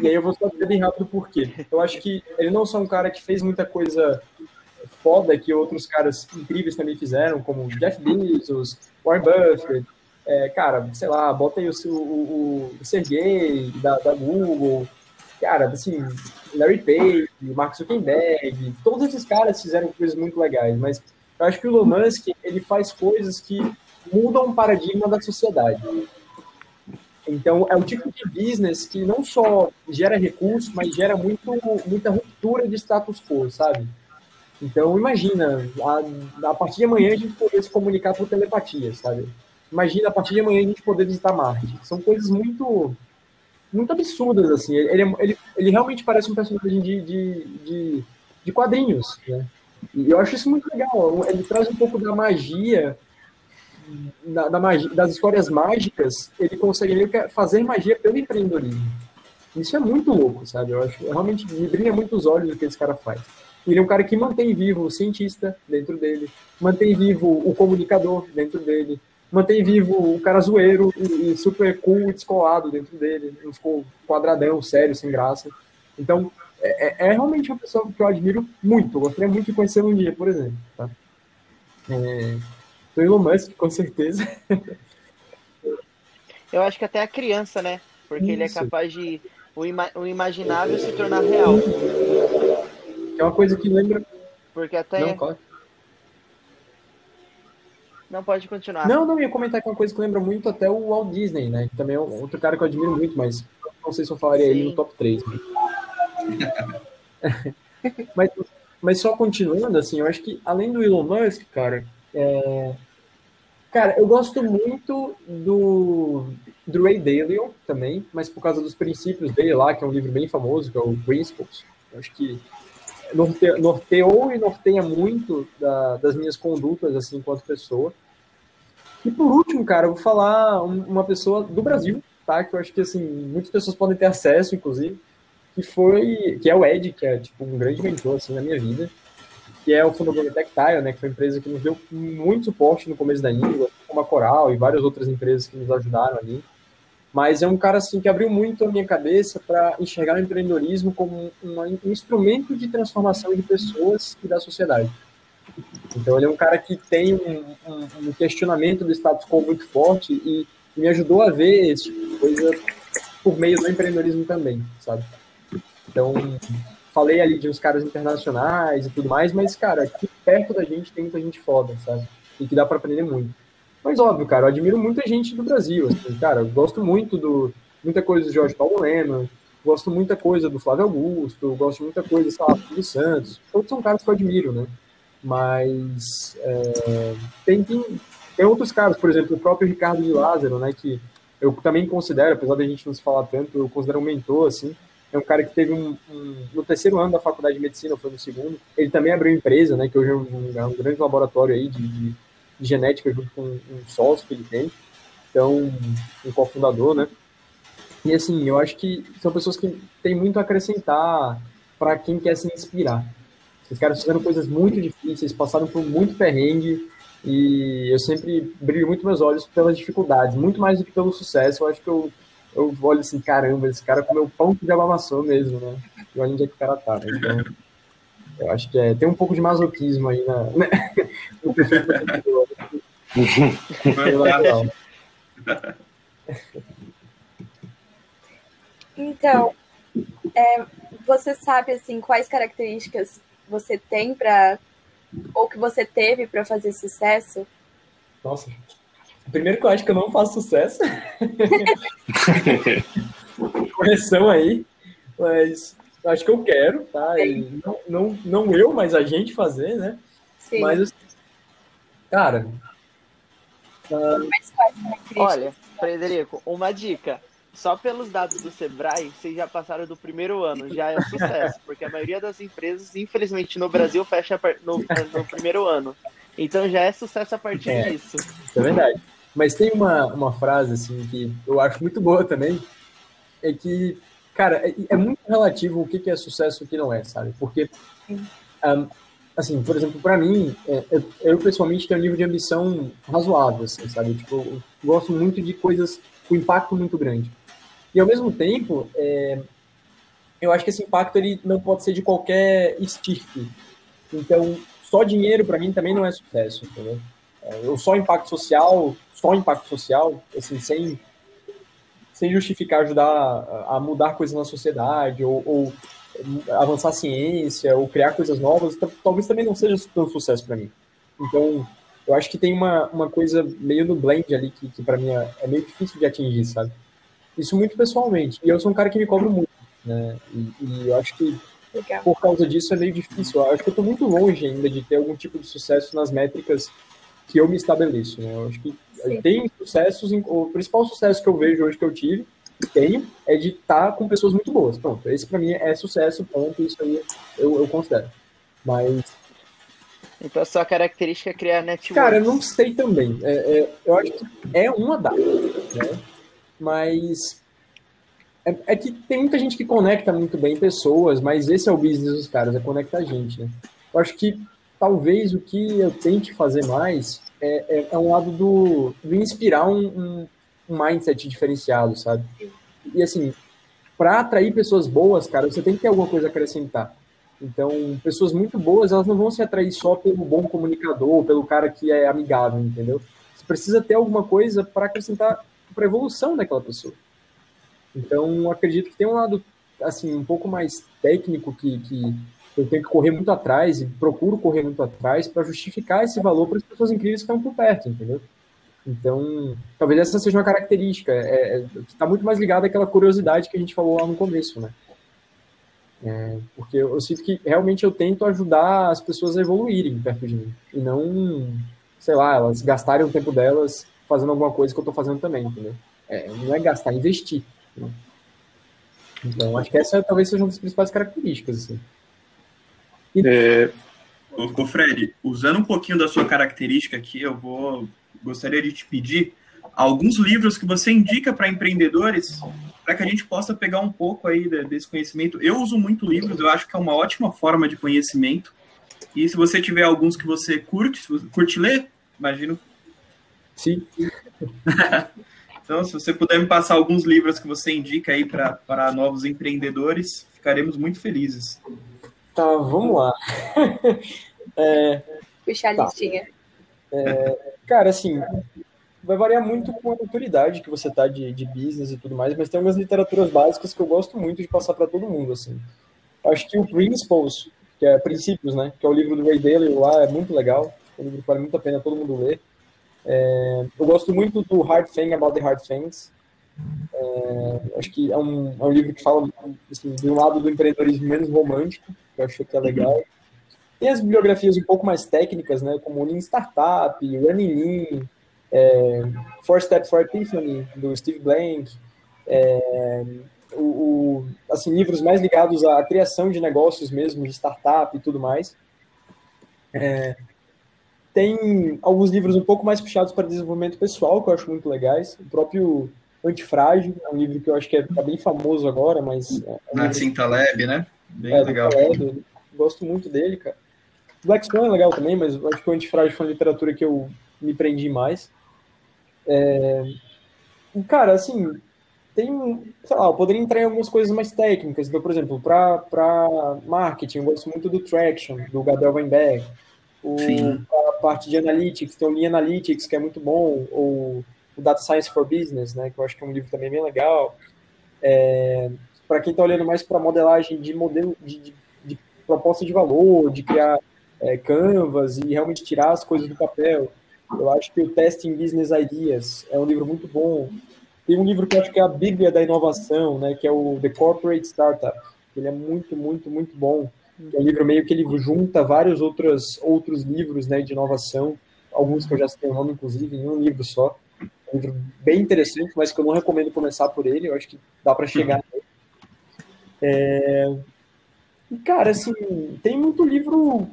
E aí eu vou só dizer bem rápido por quê. Eu acho que ele não só é um cara que fez muita coisa foda que outros caras incríveis também fizeram, como Jeff Bezos, Warren Buffett, é, cara, sei lá, bota aí o, o, o Sergey da, da Google, cara, assim, Larry Page, Mark Zuckerberg, todos esses caras fizeram coisas muito legais, mas eu acho que o Elon Musk, ele faz coisas que mudam o paradigma da sociedade. Então, é o tipo de business que não só gera recurso, mas gera muito, muita ruptura de status quo, sabe? Então, imagina, a, a partir de amanhã a gente poder se comunicar por telepatia, sabe? Imagina a partir de amanhã a gente poder visitar Marte. São coisas muito muito absurdas, assim. Ele, ele, ele realmente parece um personagem de, de, de, de quadrinhos, né? E eu acho isso muito legal. Ele traz um pouco da magia, da, da magia das histórias mágicas, ele consegue fazer magia pelo empreendedorismo. Isso é muito louco, sabe? Eu acho realmente me brilha muito os olhos o que esse cara faz. Ele é um cara que mantém vivo o cientista dentro dele, mantém vivo o comunicador dentro dele, mantém vivo o cara zoeiro e, e super cool e descolado dentro dele, não ficou quadradão, sério, sem graça. Então, é, é, é, realmente uma pessoa que eu admiro muito, eu gostaria muito de conhecer um dia, por exemplo. Tá? É, o Elon Musk, com certeza. Eu acho que até a criança, né? Porque Isso. ele é capaz de o, ima o imaginável se tornar real. É uma coisa que lembra. Porque até. Não. Não pode continuar. Não, não, ia comentar que é uma coisa que lembra muito até o Walt Disney, né? Que também é outro cara que eu admiro muito, mas não sei se eu falaria Sim. ele no top 3. mas, mas só continuando, assim, eu acho que além do Elon Musk, cara, é... cara, eu gosto muito do, do Ray Dalio também, mas por causa dos princípios dele lá, que é um livro bem famoso, que é o Principles. Eu acho que norte, norteou e norteia muito da, das minhas condutas, assim, enquanto pessoa. E por último, cara, eu vou falar uma pessoa do Brasil, tá? Que eu acho que, assim, muitas pessoas podem ter acesso, inclusive, que foi, que é o Ed, que é, tipo, um grande mentor, assim, na minha vida, que é o fundador da Tactile, né? Que foi uma empresa que nos deu muito suporte no começo da língua, como a Coral e várias outras empresas que nos ajudaram ali. Mas é um cara assim que abriu muito a minha cabeça para enxergar o empreendedorismo como um, um, instrumento de transformação de pessoas e da sociedade. Então ele é um cara que tem um, um, um questionamento do status quo muito forte e me ajudou a ver esse tipo coisa por meio do empreendedorismo também, sabe? Então, falei ali de uns caras internacionais e tudo mais, mas, cara, aqui perto da gente tem muita gente foda, sabe? E que dá para aprender muito. Mas óbvio, cara, eu admiro muita gente do Brasil, assim, cara, eu gosto muito do muita coisa do Jorge Paulo Lema, gosto muita coisa do Flávio Augusto, gosto muita coisa, sei lá, do Santos. Todos são caras que eu admiro, né? Mas é, tem, tem, tem outros caras, por exemplo, o próprio Ricardo de Lázaro, né, que eu também considero, apesar da gente não se falar tanto, eu considero um mentor, assim, é um cara que teve um, um, no terceiro ano da faculdade de medicina, foi no segundo, ele também abriu empresa, né, que hoje é um, é um grande laboratório aí de de genética junto com um sócio que ele tem, então, um cofundador, né? E assim, eu acho que são pessoas que têm muito a acrescentar para quem quer se inspirar. Esses caras fizeram coisas muito difíceis, passaram por muito perrengue, e eu sempre brilho muito meus olhos pelas dificuldades, muito mais do que pelo sucesso. Eu acho que eu, eu olho assim, caramba, esse cara comeu pão que já amassou mesmo, né? E olha onde é que o cara tá. Né? Então, eu acho que é, tem um pouco de masoquismo aí na, né? no perfil Então, é, você sabe assim quais características você tem para ou que você teve para fazer sucesso? Nossa, primeiro que eu acho que eu não faço sucesso. Correção aí, mas acho que eu quero, tá? Não, não, não eu, mas a gente fazer, né? Sim. Mas, cara. Uh... Olha, Frederico, uma dica. só pelos dados do Sebrae, vocês já passaram do primeiro ano, já é sucesso, porque a maioria das empresas, infelizmente, no Brasil fecha no, no primeiro ano. Então já é sucesso a partir é, disso. É verdade. Mas tem uma, uma frase, assim, que eu acho muito boa também, é que, cara, é, é muito relativo o que, que é sucesso e o que não é, sabe? Porque, um, assim, por exemplo, para mim, é, eu, eu, pessoalmente tenho um nível de ambição razoável, assim, sabe? Tipo, eu gosto muito de coisas com impacto muito grande. E ao mesmo tempo, é, eu acho que esse impacto ele não pode ser de qualquer estirpe. Então, só dinheiro para mim também não é sucesso, entendeu? É, eu só impacto social, só impacto social, assim, sem sem justificar ajudar a mudar coisas na sociedade ou, ou avançar a ciência ou criar coisas novas, talvez também não seja tão sucesso para mim. Então, eu acho que tem uma, uma coisa meio no blend ali que, que para mim é, é, meio difícil de atingir, sabe? Isso muito pessoalmente. E eu sou um cara que me cobra muito, né? E, e eu acho que Legal. por causa dicho é meio difícil. Eu acho que eu tô muito longe ainda de ter algum tipo de sucesso nas métricas que eu me estabeleço, né? Eu acho que Sim. tem sucessos, o principal sucesso que eu vejo hoje que eu tive, tenho, é de estar tá com pessoas muito boas. Pronto, esse para mim é sucesso, ponto, isso aí eu, eu considero. Mas então a sua característica é criar network. Cara, eu não sei também. É, é, eu acho que é uma data, né? Mas é, é, que tem muita gente que conecta muito bem pessoas, mas esse é o business dos caras, é conectar gente, né? Eu acho que talvez o que eu tente fazer mais é, é, é um lado do, do inspirar um, um, mindset diferenciado, sabe? E assim, para atrair pessoas boas, cara, você tem que ter alguma coisa a acrescentar. Então, pessoas muito boas, elas não vão se atrair só pelo bom comunicador, pelo cara que é amigável, entendeu? Você precisa ter alguma coisa para acrescentar para evolução daquela pessoa. Então, acredito que tem um lado assim um pouco mais técnico que, que eu tenho que correr muito atrás e procuro correr muito atrás para justificar esse valor para as pessoas incríveis que estão por perto, entendeu? Então, talvez essa seja uma característica, é, é, está muito mais ligada àquela curiosidade que a gente falou lá no começo, né? É, porque eu, eu, sinto que realmente eu tento ajudar as pessoas a evoluírem perto de mim, e não, sei lá, elas gastarem o tempo delas fazendo alguma coisa que eu estou fazendo também, entendeu? É, não é gastar, é investir. Né? Então, acho que essa talvez seja uma das principais características, assim. É, ô, Fred, usando um pouquinho da sua característica aqui, eu vou gostaria de te pedir alguns livros que você indica para empreendedores para que a gente possa pegar um pouco aí desse conhecimento. Eu uso muito livros, eu acho que é uma ótima forma de conhecimento. E se você tiver alguns que você curte, curte ler, imagino. Sim. então, se você puder me passar alguns livros que você indica aí para novos empreendedores, ficaremos muito felizes. Tá, vamos lá. é, Puxar a tá. listinha. É, cara, assim, vai variar muito com a autoridade que você tá de, de business e tudo mais, mas tem algumas literaturas básicas que eu gosto muito de passar para todo mundo, assim. Acho que o Principles, que é Princípios, né, que é o livro do Ray Dalio lá, é muito legal, é um livro que vale muito a pena todo mundo ler. É, eu gosto muito do Hard Thing About the Hard Things, é, acho que é um, é um livro que fala assim, de um lado do empreendedorismo menos romântico, que eu acho que é legal. Tem as bibliografias um pouco mais técnicas, né, como Lean Startup, Running Lean, é, Four Steps for Epiphany, do Steve Blank, é, o, o, assim, livros mais ligados à criação de negócios mesmo, de startup e tudo mais. É, tem alguns livros um pouco mais puxados para desenvolvimento pessoal, que eu acho muito legais. O próprio Antifrágil, é um livro que eu acho que é, tá bem famoso agora, mas... É um Nassim Taleb, né? Bem é, legal. Taleb, gosto muito dele, cara. Black Swan é legal também, mas acho que o Antifrágil foi uma literatura que eu me prendi mais. É... Cara, assim, tem, sei lá, eu poderia entrar em algumas coisas mais técnicas. Então, por exemplo, para marketing, eu gosto muito do Traction, do Gabriel Weinberg. O, a parte de Analytics, tem o Lean Analytics, que é muito bom, ou o Data Science for Business, né, que eu acho que é um livro também bem legal. É, para quem está olhando mais para modelagem de modelo, de, de, de, proposta de valor, de criar é, canvas e realmente tirar as coisas do papel, eu acho que o Testing Business Ideas é um livro muito bom. Tem um livro que eu acho que é a Bíblia da inovação, né, que é o The Corporate Startup. Ele é muito, muito, muito bom. É um livro meio que ele junta vários outros, outros livros né, de inovação, alguns que eu já citei o nome, inclusive, em um livro só. Um livro bem interessante, mas que eu não recomendo começar por ele, eu acho que dá para chegar uhum. nele. É... Cara, assim, tem muito livro,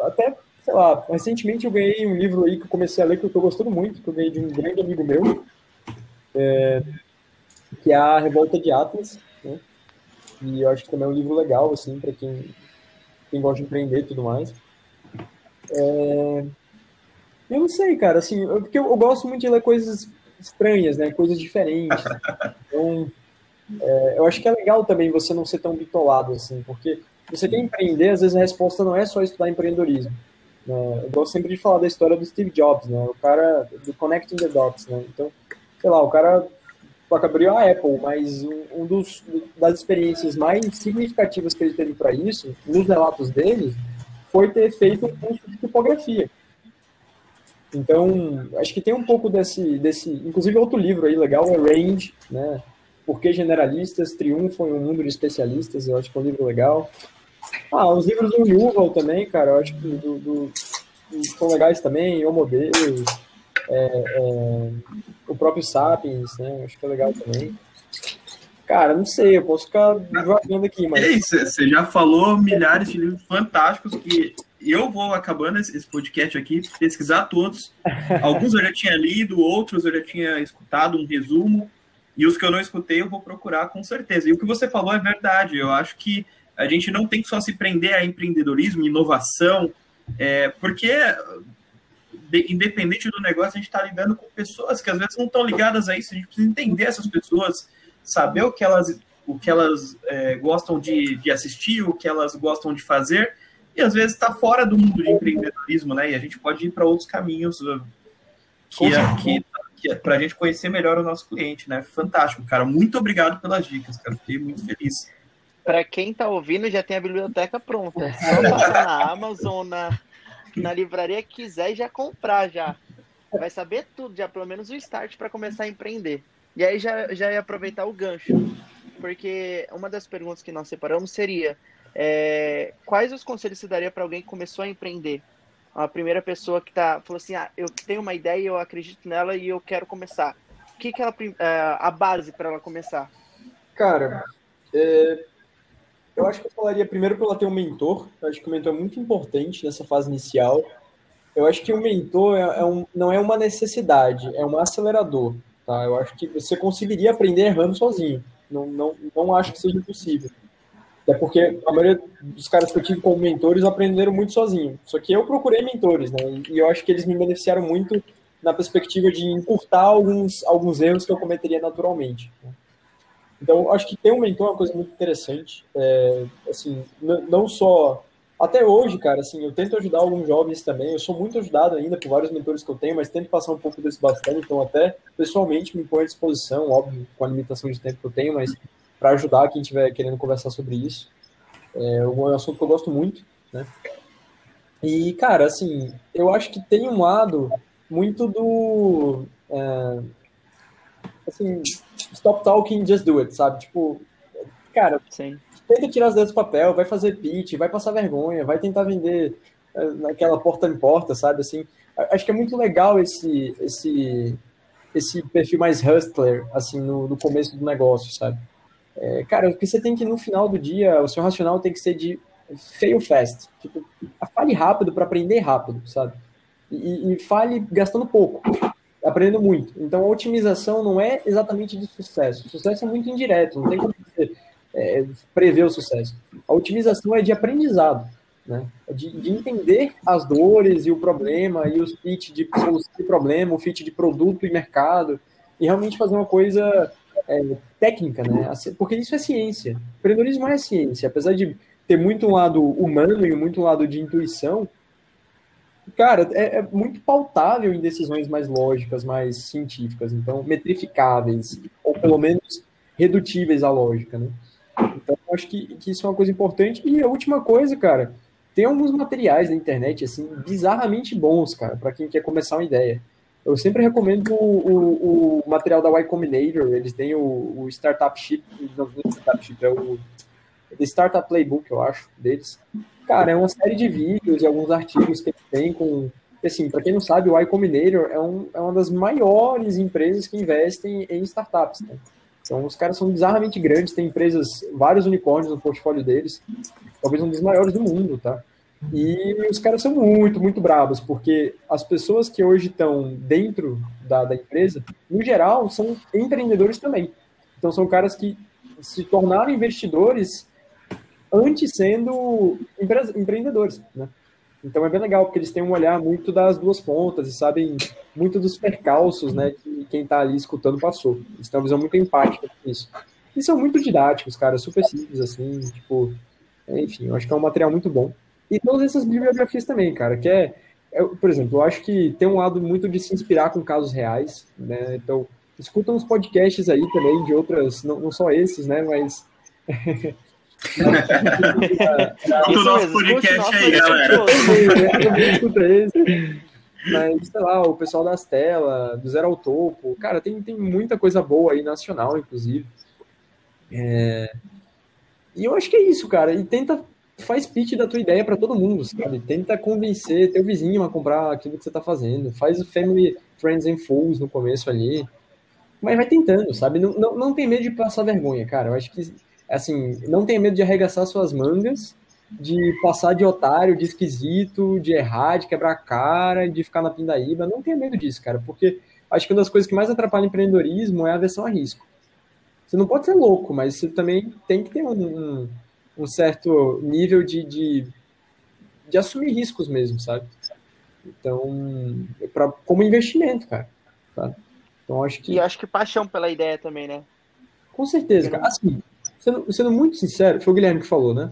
até, sei lá, recentemente eu ganhei um livro aí que eu comecei a ler que eu tô gostando muito, que eu ganhei de um grande amigo meu, é... que é A Revolta de Atlas, né? E eu acho que também é um livro legal, assim, para quem, quem gosta de empreender e tudo mais. É... Eu não sei, cara, assim, eu, porque eu, eu, gosto muito de ler coisas estranhas, né? Coisas diferentes. Então, é, eu acho que é legal também você não ser tão bitolado, assim, porque você quer empreender, às vezes a resposta não é só estudar empreendedorismo. Né? Eu gosto sempre de falar da história do Steve Jobs, né? O cara do Connecting the Dots, né? Então, sei lá, o cara abriu a Apple, mas um dos das experiências mais significativas que ele teve para isso, nos relatos dele, foi ter feito um curso de tipografia. Então, acho que tem um pouco desse, desse, inclusive outro livro aí legal é Range, né? Por que generalistas triunfam em um mundo de especialistas? Eu acho que é um livro legal. Ah, os livros do Yuval também, cara, eu acho que do, do, são legais também, Homo Deus, é, é, o próprio Sapiens, né? Acho que é legal também. Cara, não sei, eu posso ficar jogando aqui, mas. É isso, você já falou milhares de livros fantásticos que eu vou acabando esse podcast aqui, pesquisar todos. Alguns eu já tinha lido, outros eu já tinha escutado um resumo. E os que eu não escutei, eu vou procurar com certeza. E o que você falou é verdade. Eu acho que a gente não tem que só se prender a empreendedorismo, inovação, é, porque de, independente do negócio, a gente está lidando com pessoas que às vezes não estão ligadas a isso. A gente precisa entender essas pessoas, saber o que elas, o que elas é, gostam de, de assistir, o que elas gostam de fazer, e às vezes está fora do mundo de empreendedorismo, né? E a gente pode ir para outros caminhos uh, que, é, que é para a gente conhecer melhor o nosso cliente, né? Fantástico, cara. Muito obrigado pelas dicas, cara. Fiquei muito feliz. Para quem está ouvindo, já tem a biblioteca pronta. É só passar na Amazon, na, na livraria que quiser e já comprar já. Vai saber tudo, já pelo menos o start para começar a empreender. E aí já, já ia aproveitar o gancho. Porque uma das perguntas que nós separamos seria é, quais os conselhos você daria para alguém que começou a empreender? a primeira pessoa que tá, falou assim, ah, eu tenho uma ideia, eu acredito nela e eu quero começar. O que, que ela, é, a base para ela começar? Cara, é, eu acho que eu falaria primeiro para ela ter um mentor. Eu acho que o mentor é muito importante nessa fase inicial. Eu acho que o mentor é, é um, não é uma necessidade, é um acelerador. Tá? Eu acho que você conseguiria aprender errando sozinho. Não, não, não acho que seja possível. Até porque a maioria dos caras que eu tive como mentores aprenderam muito sozinho. Só que eu procurei mentores, né? E eu acho que eles me beneficiaram muito na perspectiva de encurtar alguns, alguns erros que eu cometeria naturalmente. Né? Então, acho que ter um mentor é uma coisa muito interessante. É, assim, não só até hoje, cara, assim, eu tento ajudar alguns jovens também. Eu sou muito ajudado ainda por vários mentores que eu tenho, mas tento passar um pouco desse bastante. Então, até pessoalmente me põe à disposição, óbvio, com a limitação de tempo que eu tenho, mas para ajudar quem estiver querendo conversar sobre isso. É um assunto que eu gosto muito, né? E, cara, assim, eu acho que tem um lado muito do. É, assim, stop talking, just do it, sabe? Tipo, cara, Sim. tenta tirar as ideias do papel, vai fazer pitch, vai passar vergonha, vai tentar vender é, naquela porta em porta, sabe? Assim, acho que é muito legal esse, esse, esse perfil mais hustler, assim, no, no começo do negócio, sabe? É, cara, porque você tem que, no final do dia, o seu racional tem que ser de fail fast. Tipo, fale rápido para aprender rápido, sabe? E, e, fale gastando pouco, aprendendo muito. Então, a otimização não é exatamente de sucesso. O sucesso é muito indireto, não tem como você é, prever o sucesso. A otimização é de aprendizado, né? É de, de, entender as dores e o problema, e os fit de solução de problema, o fit de produto e mercado, e realmente fazer uma coisa é, técnica, né? Porque isso é ciência. Empreendedorismo é ciência. Apesar de ter muito um lado humano e muito um lado de intuição, cara, é, é, muito pautável em decisões mais lógicas, mais científicas, então metrificáveis, ou pelo menos redutíveis à lógica, né? Então, acho que, que isso é uma coisa importante. E a última coisa, cara, tem alguns materiais na internet, assim, bizarramente bons, cara, para quem quer começar uma ideia. Eu sempre recomendo o, o, o material da Y Combinator, eles têm o, o Startup Sheet, não, não Startup Sheet, é o Startup Playbook, eu acho, deles. Cara, é uma série de vídeos e alguns artigos que eles têm com assim, para quem não sabe, o Y Combinator é, um, é uma das maiores empresas que investem em startups. Né? Então, os caras são bizarramente grandes, tem empresas, vários unicórnios no portfólio deles, talvez um dos maiores do mundo, tá? E os caras são muito, muito bravos, porque as pessoas que hoje estão dentro da, da empresa, no geral, são empreendedores também. Então, são caras que se tornaram investidores antes sendo empreendedores, né? Então é bem legal, porque eles têm um olhar muito das duas pontas e sabem muito dos percalços, né, que quem está ali escutando passou. Eles têm uma visão muito empática isso. E são muito didáticos, cara, super simples, assim, tipo, enfim, eu acho que é um material muito bom. E todas essas bibliografias também, cara, que é, é por exemplo, eu acho que tem um lado muito de se inspirar com casos reais, né, então, escutam uns podcasts aí também de outras, não, não só esses, né, mas o nosso podcast aí, galera. Mas, sei lá, o pessoal das telas, do Zero ao Topo, cara, tem, tem muita coisa boa aí, nacional, inclusive. É... E eu acho que é isso, cara. E tenta, faz pitch da tua ideia para todo mundo, sabe? Tenta convencer teu vizinho a comprar aquilo que você tá fazendo. Faz o Family, Friends and Fools no começo ali. Mas vai tentando, sabe? Não, não, não tem medo de passar vergonha, cara. Eu acho que assim, não tenha medo de arregaçar suas mangas, de passar de otário, de esquisito, de errar, de quebrar a cara, de ficar na pindaíba. Não tenha medo disso, cara, porque acho que uma das coisas que mais atrapalha o empreendedorismo é a aversão a risco. Você não pode ser louco, mas você também tem que ter um, um, um certo nível de, de, de, assumir riscos mesmo, sabe? Então, pra, como investimento, cara. Tá? Então, acho que... E acho que paixão pela ideia também, né? Com certeza, cara. Assim, Sendo, sendo muito sincero, foi o Guilherme que falou, né?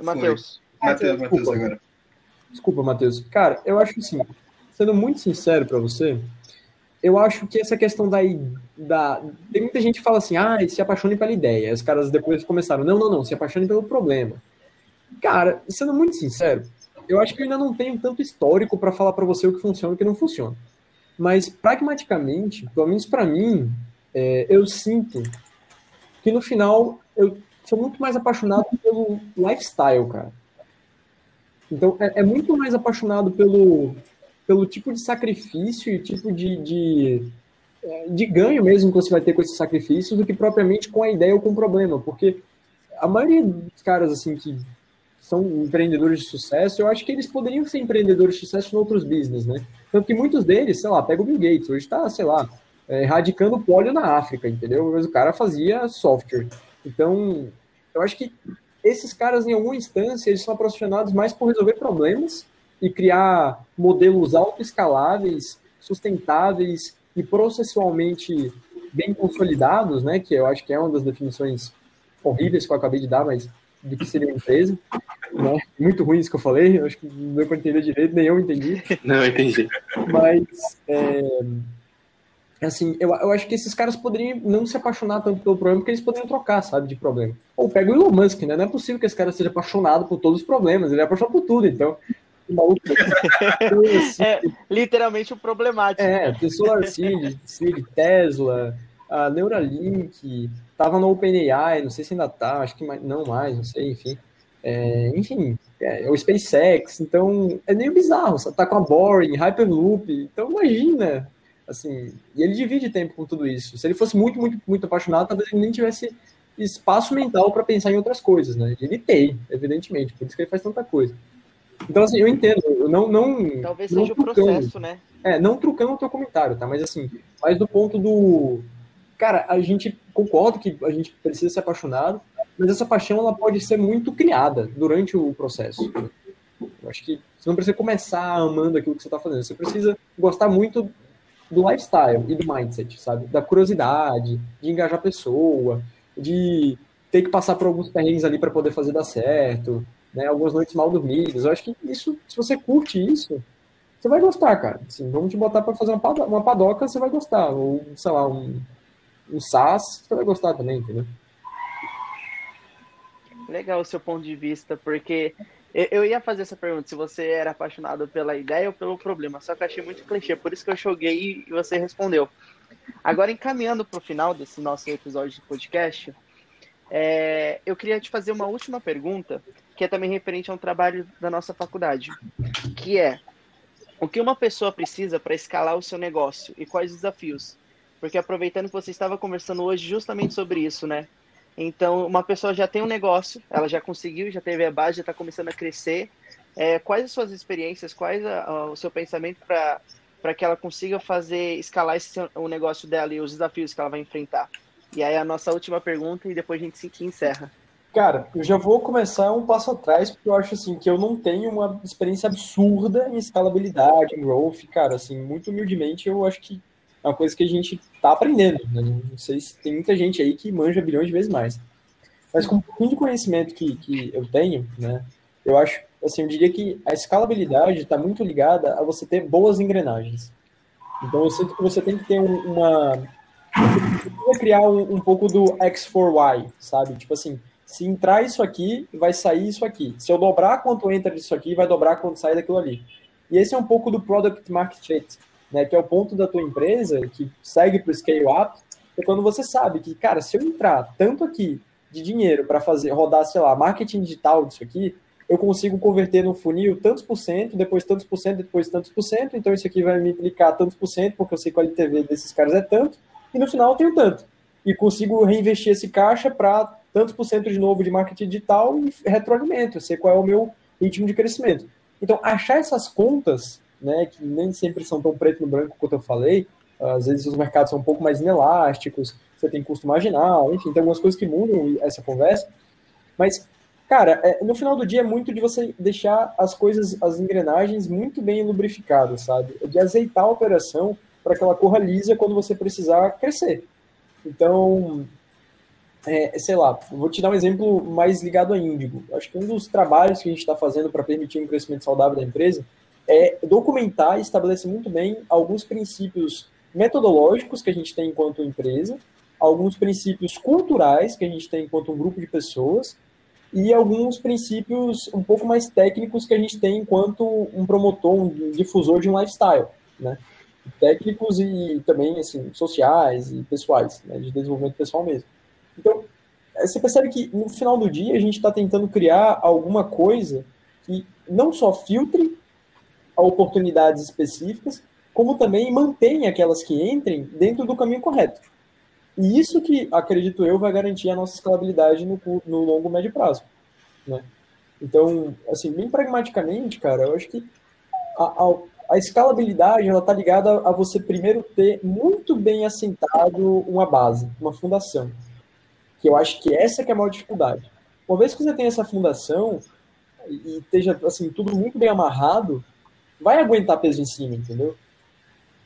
Matheus. Matheus, Matheus agora. Desculpa, Matheus. Cara, eu acho que sim. Sendo muito sincero para você, eu acho que essa questão da, da. Tem muita gente que fala assim, ah, se apaixone pela ideia. Os caras depois começaram, não, não, não, se apaixone pelo problema. Cara, sendo muito sincero, eu acho que eu ainda não tenho tanto histórico para falar para você o que funciona e o que não funciona. Mas, pragmaticamente, pelo menos para mim, é, eu sinto que no final eu sou muito mais apaixonado pelo lifestyle, cara. Então, é, é muito mais apaixonado pelo, pelo tipo de sacrifício e tipo de, de, é, de ganho mesmo que você vai ter com esses sacrifícios do que propriamente com a ideia ou com o problema. Porque a maioria dos caras, assim, que são empreendedores de sucesso, eu acho que eles poderiam ser empreendedores de sucesso em outros business, né? Tanto que muitos deles, sei lá, pega o Bill Gates, hoje está, sei lá, é, erradicando o polio na África, entendeu? Mas o cara fazia software. Então, eu acho que esses caras, em alguma instância, eles são apaixonados mais por resolver problemas e criar modelos autoescaláveis, sustentáveis e processualmente bem consolidados, né? Que eu acho que é uma das definições horríveis que eu acabei de dar, mas de que seria uma empresa. Né? Muito ruim isso que eu falei, eu acho que não deu para entender direito, nem eu entendi. Não, entendi. Mas é, assim, eu, eu acho que esses caras poderiam não se apaixonar tanto pelo problema, porque eles poderiam trocar, sabe, de problema. Ou pega o Elon Musk, né? Não é possível que esse cara seja apaixonado por todos os problemas, ele é apaixonado por tudo, então. é literalmente o problemático. É, tem SolarCity, Tesla, a Neuralink, tava no OpenAI, não sei se ainda tá, acho que não mais, não sei, enfim. É, enfim, é, o SpaceX, então é meio bizarro, tá com a Boring, Hyperloop, então imagina Assim, e ele divide tempo com tudo isso. Se ele fosse muito, muito, muito apaixonado, talvez ele nem tivesse espaço mental para pensar em outras coisas, né? Ele tem, evidentemente, por isso que ele faz tanta coisa. Então, assim, eu entendo, eu não, não. Talvez não seja o processo, né? É, não trucando o teu comentário, tá? Mas assim, mais do ponto do. Cara, a gente concorda que a gente precisa ser apaixonado, mas essa paixão ela pode ser muito criada durante o processo. Eu acho que você não precisa começar amando aquilo que você está fazendo, você precisa gostar muito do lifestyle e do mindset, sabe? Da curiosidade, de engajar a pessoa, de ter que passar por alguns perrengues ali para poder fazer dar certo, né? Algumas noites mal dormidas. Eu acho que isso, se você curte isso, você vai gostar, cara. Assim, vamos te botar para fazer uma, padoca, você vai gostar. Ou, sei lá, um, um SAS, você vai gostar também, entendeu? Legal o seu ponto de vista, porque eu ia fazer essa pergunta, se você era apaixonado pela ideia ou pelo problema, só que eu achei muito clichê, por isso que eu joguei e você respondeu. Agora, encaminhando para o final desse nosso episódio de podcast, é, eu queria te fazer uma última pergunta, que é também referente a um trabalho da nossa faculdade, que é, o que uma pessoa precisa para escalar o seu negócio e quais os desafios? Porque aproveitando que você estava conversando hoje justamente sobre isso, né? Então, uma pessoa já tem um negócio, ela já conseguiu, já teve a base, já está começando a crescer. É, quais as suas experiências, quais a, a, o seu pensamento para que ela consiga fazer, escalar esse, o negócio dela e os desafios que ela vai enfrentar? E aí a nossa última pergunta e depois a gente se encerra. Cara, eu já vou começar um passo atrás, porque eu acho assim que eu não tenho uma experiência absurda em escalabilidade, em growth, cara, assim, muito humildemente eu acho que é uma coisa que a gente tá aprendendo, né? Não sei se tem muita gente aí que manja bilhões de vezes mais. Mas com um pouquinho de conhecimento que, que eu tenho, né, eu acho, assim, eu diria que a escalabilidade está muito ligada a você ter boas engrenagens. Então eu sinto que você tem que ter uma... Precisa criar um, um pouco do X4Y, sabe? Tipo assim, se entrar isso aqui, vai sair isso aqui. Se eu dobrar quanto entra disso aqui, vai dobrar quanto sai daquilo ali. E esse é um pouco do Product Market Fit, né, que é o ponto da tua empresa que segue para o Scale Up, é quando você sabe que, cara, se eu entrar tanto aqui de dinheiro para fazer rodar, sei lá, marketing digital disso aqui, eu consigo converter no funil tantos por cento, depois tantos por cento, depois tantos por cento, então isso aqui vai me implicar tantos por cento, porque eu sei que a LTV desses caras é tanto, e no final eu tenho tanto. E consigo reinvestir esse caixa para tantos por cento de novo de marketing digital e retroalimento, eu sei qual é o meu ritmo de crescimento. Então, achar essas contas, né, que nem sempre são tão preto no branco quanto eu falei, às vezes os mercados são um pouco mais inelásticos, você tem custo marginal, enfim, tem algumas coisas que mudam essa conversa, mas, cara, é, no final do dia é muito de você deixar as coisas, as engrenagens muito bem lubrificadas, sabe? De azeitar a operação para que ela corra lisa quando você precisar crescer. Então, é, sei lá, vou te dar um exemplo mais ligado a Índigo. Acho que um dos trabalhos que a gente está fazendo para permitir um crescimento saudável da empresa é documentar e estabelecer muito bem alguns princípios metodológicos que a gente tem enquanto empresa, alguns princípios culturais que a gente tem enquanto um grupo de pessoas e alguns princípios um pouco mais técnicos que a gente tem enquanto um promotor, um difusor de um lifestyle, né? Técnicos e também, assim, sociais e pessoais, né? de desenvolvimento pessoal mesmo. Então, é, você percebe que no final do dia a gente está tentando criar alguma coisa que não só filtre oportunidades específicas, como também mantenha aquelas que entrem dentro do caminho correto. E isso que, acredito eu, vai garantir a nossa escalabilidade no, no longo médio prazo. Né? Então, assim, bem pragmaticamente, cara, eu acho que a, a, a escalabilidade ela está ligada a você primeiro ter muito bem assentado uma base, uma fundação que eu acho que essa que é a maior dificuldade. Uma vez que você tem essa fundação e esteja assim tudo muito bem amarrado, vai aguentar peso em cima, entendeu?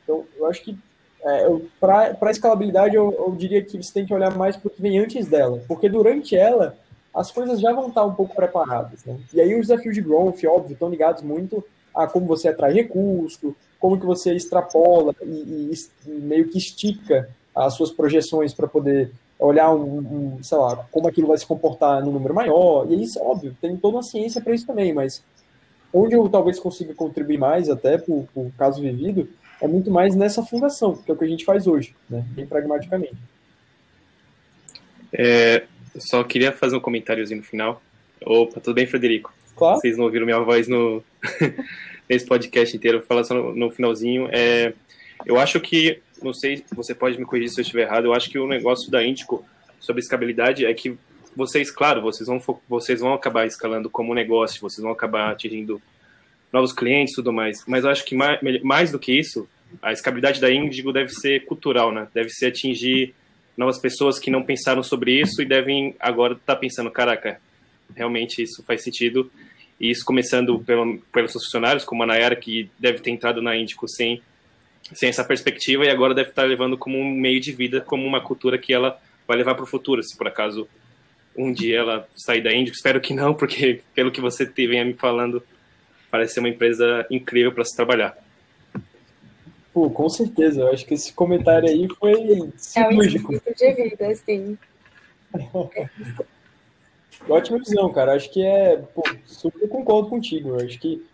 Então, eu acho que é, para a escalabilidade, eu, eu, diria que você tem que olhar mais para o que vem antes dela, porque durante ela, as coisas já vão estar um pouco preparadas. Né? E aí os desafios de growth, óbvio, estão ligados muito a como você atrai recurso, como que você extrapola e, e meio que estica as suas projeções para poder olhar um, um, sei lá, como aquilo vai se comportar no número maior. E isso, óbvio, tem toda uma ciência para isso também, mas onde eu talvez consiga contribuir mais, até por, por caso vivido, é muito mais nessa fundação, que é o que a gente faz hoje, né? bem pragmaticamente. É, só queria fazer um comentáriozinho no final. Opa, tudo bem, Frederico? Vocês não ouviram minha voz no nesse podcast inteiro, vou falar só no, no finalzinho. É, eu acho que não sei, você pode me corrigir se eu estiver errado, eu acho que o negócio da Índico sobre escalabilidade é que vocês, claro, vocês vão, vocês vão acabar escalando como negócio, vocês vão acabar atingindo novos clientes e tudo mais, mas eu acho que mais, mais do que isso, a escalabilidade da Índigo deve ser cultural, né? Deve ser atingir novas pessoas que não pensaram sobre isso e devem agora estar tá pensando, caraca, realmente isso faz sentido. E isso começando pelo, pelos funcionários, como a Nayara, que deve ter entrado na Índico sem sem essa perspectiva e agora deve estar levando como um meio de vida, como uma cultura que ela vai levar para o futuro, se por acaso um dia ela sair da Índico. Espero que não, porque pelo que você vem me falando, parece ser uma empresa incrível para se trabalhar. Pô, com certeza. Eu acho que esse comentário aí foi cirúrgico. É um de vida, sim. Ótima visão, cara. Acho que é. Pô, super concordo contigo. Acho que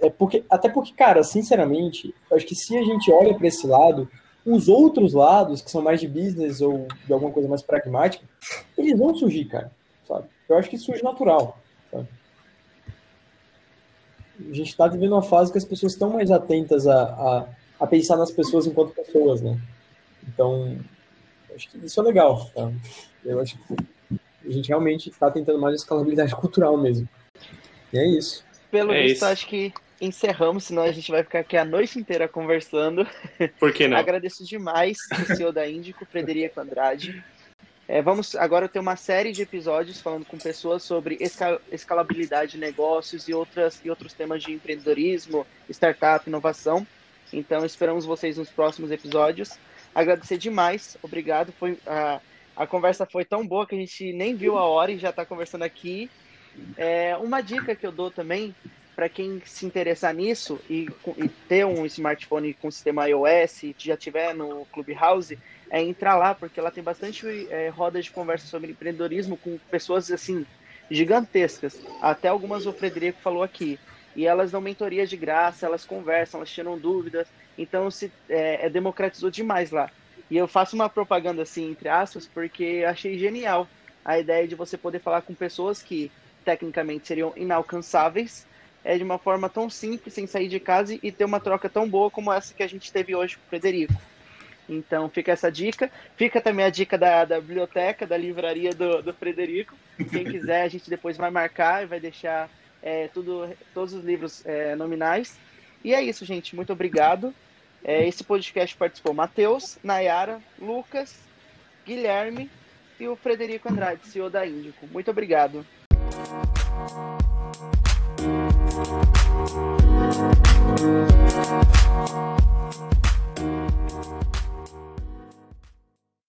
é porque, até porque, cara, sinceramente, acho que se a gente olha para esse lado, os outros lados, que são mais de business ou de alguma coisa mais pragmática, eles vão surgir, cara. Sabe? Eu acho que surge natural. Sabe? a gente está vivendo uma fase que as pessoas estão mais atentas a, a, a, pensar nas pessoas enquanto pessoas, né? Então, acho que isso é legal. Tá? Eu acho que a gente realmente está tentando mais escalabilidade cultural mesmo. E é isso. Pelo é visto, isso. acho que encerramos, senão a gente vai ficar aqui a noite inteira conversando. Por que não? Agradeço demais o CEO da Índico, Frederico Andrade. É, vamos agora ter uma série de episódios falando com pessoas sobre escalabilidade de negócios e, outras, e outros temas de empreendedorismo, startup, inovação. Então esperamos vocês nos próximos episódios. Agradecer demais, obrigado. Foi, a, a conversa foi tão boa que a gente nem viu a hora e já está conversando aqui. É, uma dica que eu dou também para quem se interessar nisso e, e, ter um smartphone com sistema iOS, já tiver no Clubhouse, é entrar lá, porque lá tem bastante é, rodas de conversa sobre empreendedorismo com pessoas assim gigantescas. Até algumas o Frederico falou aqui. E elas dão mentoria de graça, elas conversam, elas tiram dúvidas. Então se é, é democratizou demais lá. E eu faço uma propaganda assim, entre aspas, porque achei genial a ideia de você poder falar com pessoas que tecnicamente seriam inalcançáveis, é de uma forma tão simples, sem sair de casa e ter uma troca tão boa como essa que a gente teve hoje com o Frederico. Então fica essa dica. Fica também a dica da, da biblioteca, da livraria do, do Frederico. Quem quiser, a gente depois vai marcar e vai deixar é, tudo, todos os livros é, nominais. E é isso, gente. Muito obrigado. É, esse podcast participou Matheus, Nayara, Lucas, Guilherme e o Frederico Andrade, CEO da Índico. Muito obrigado.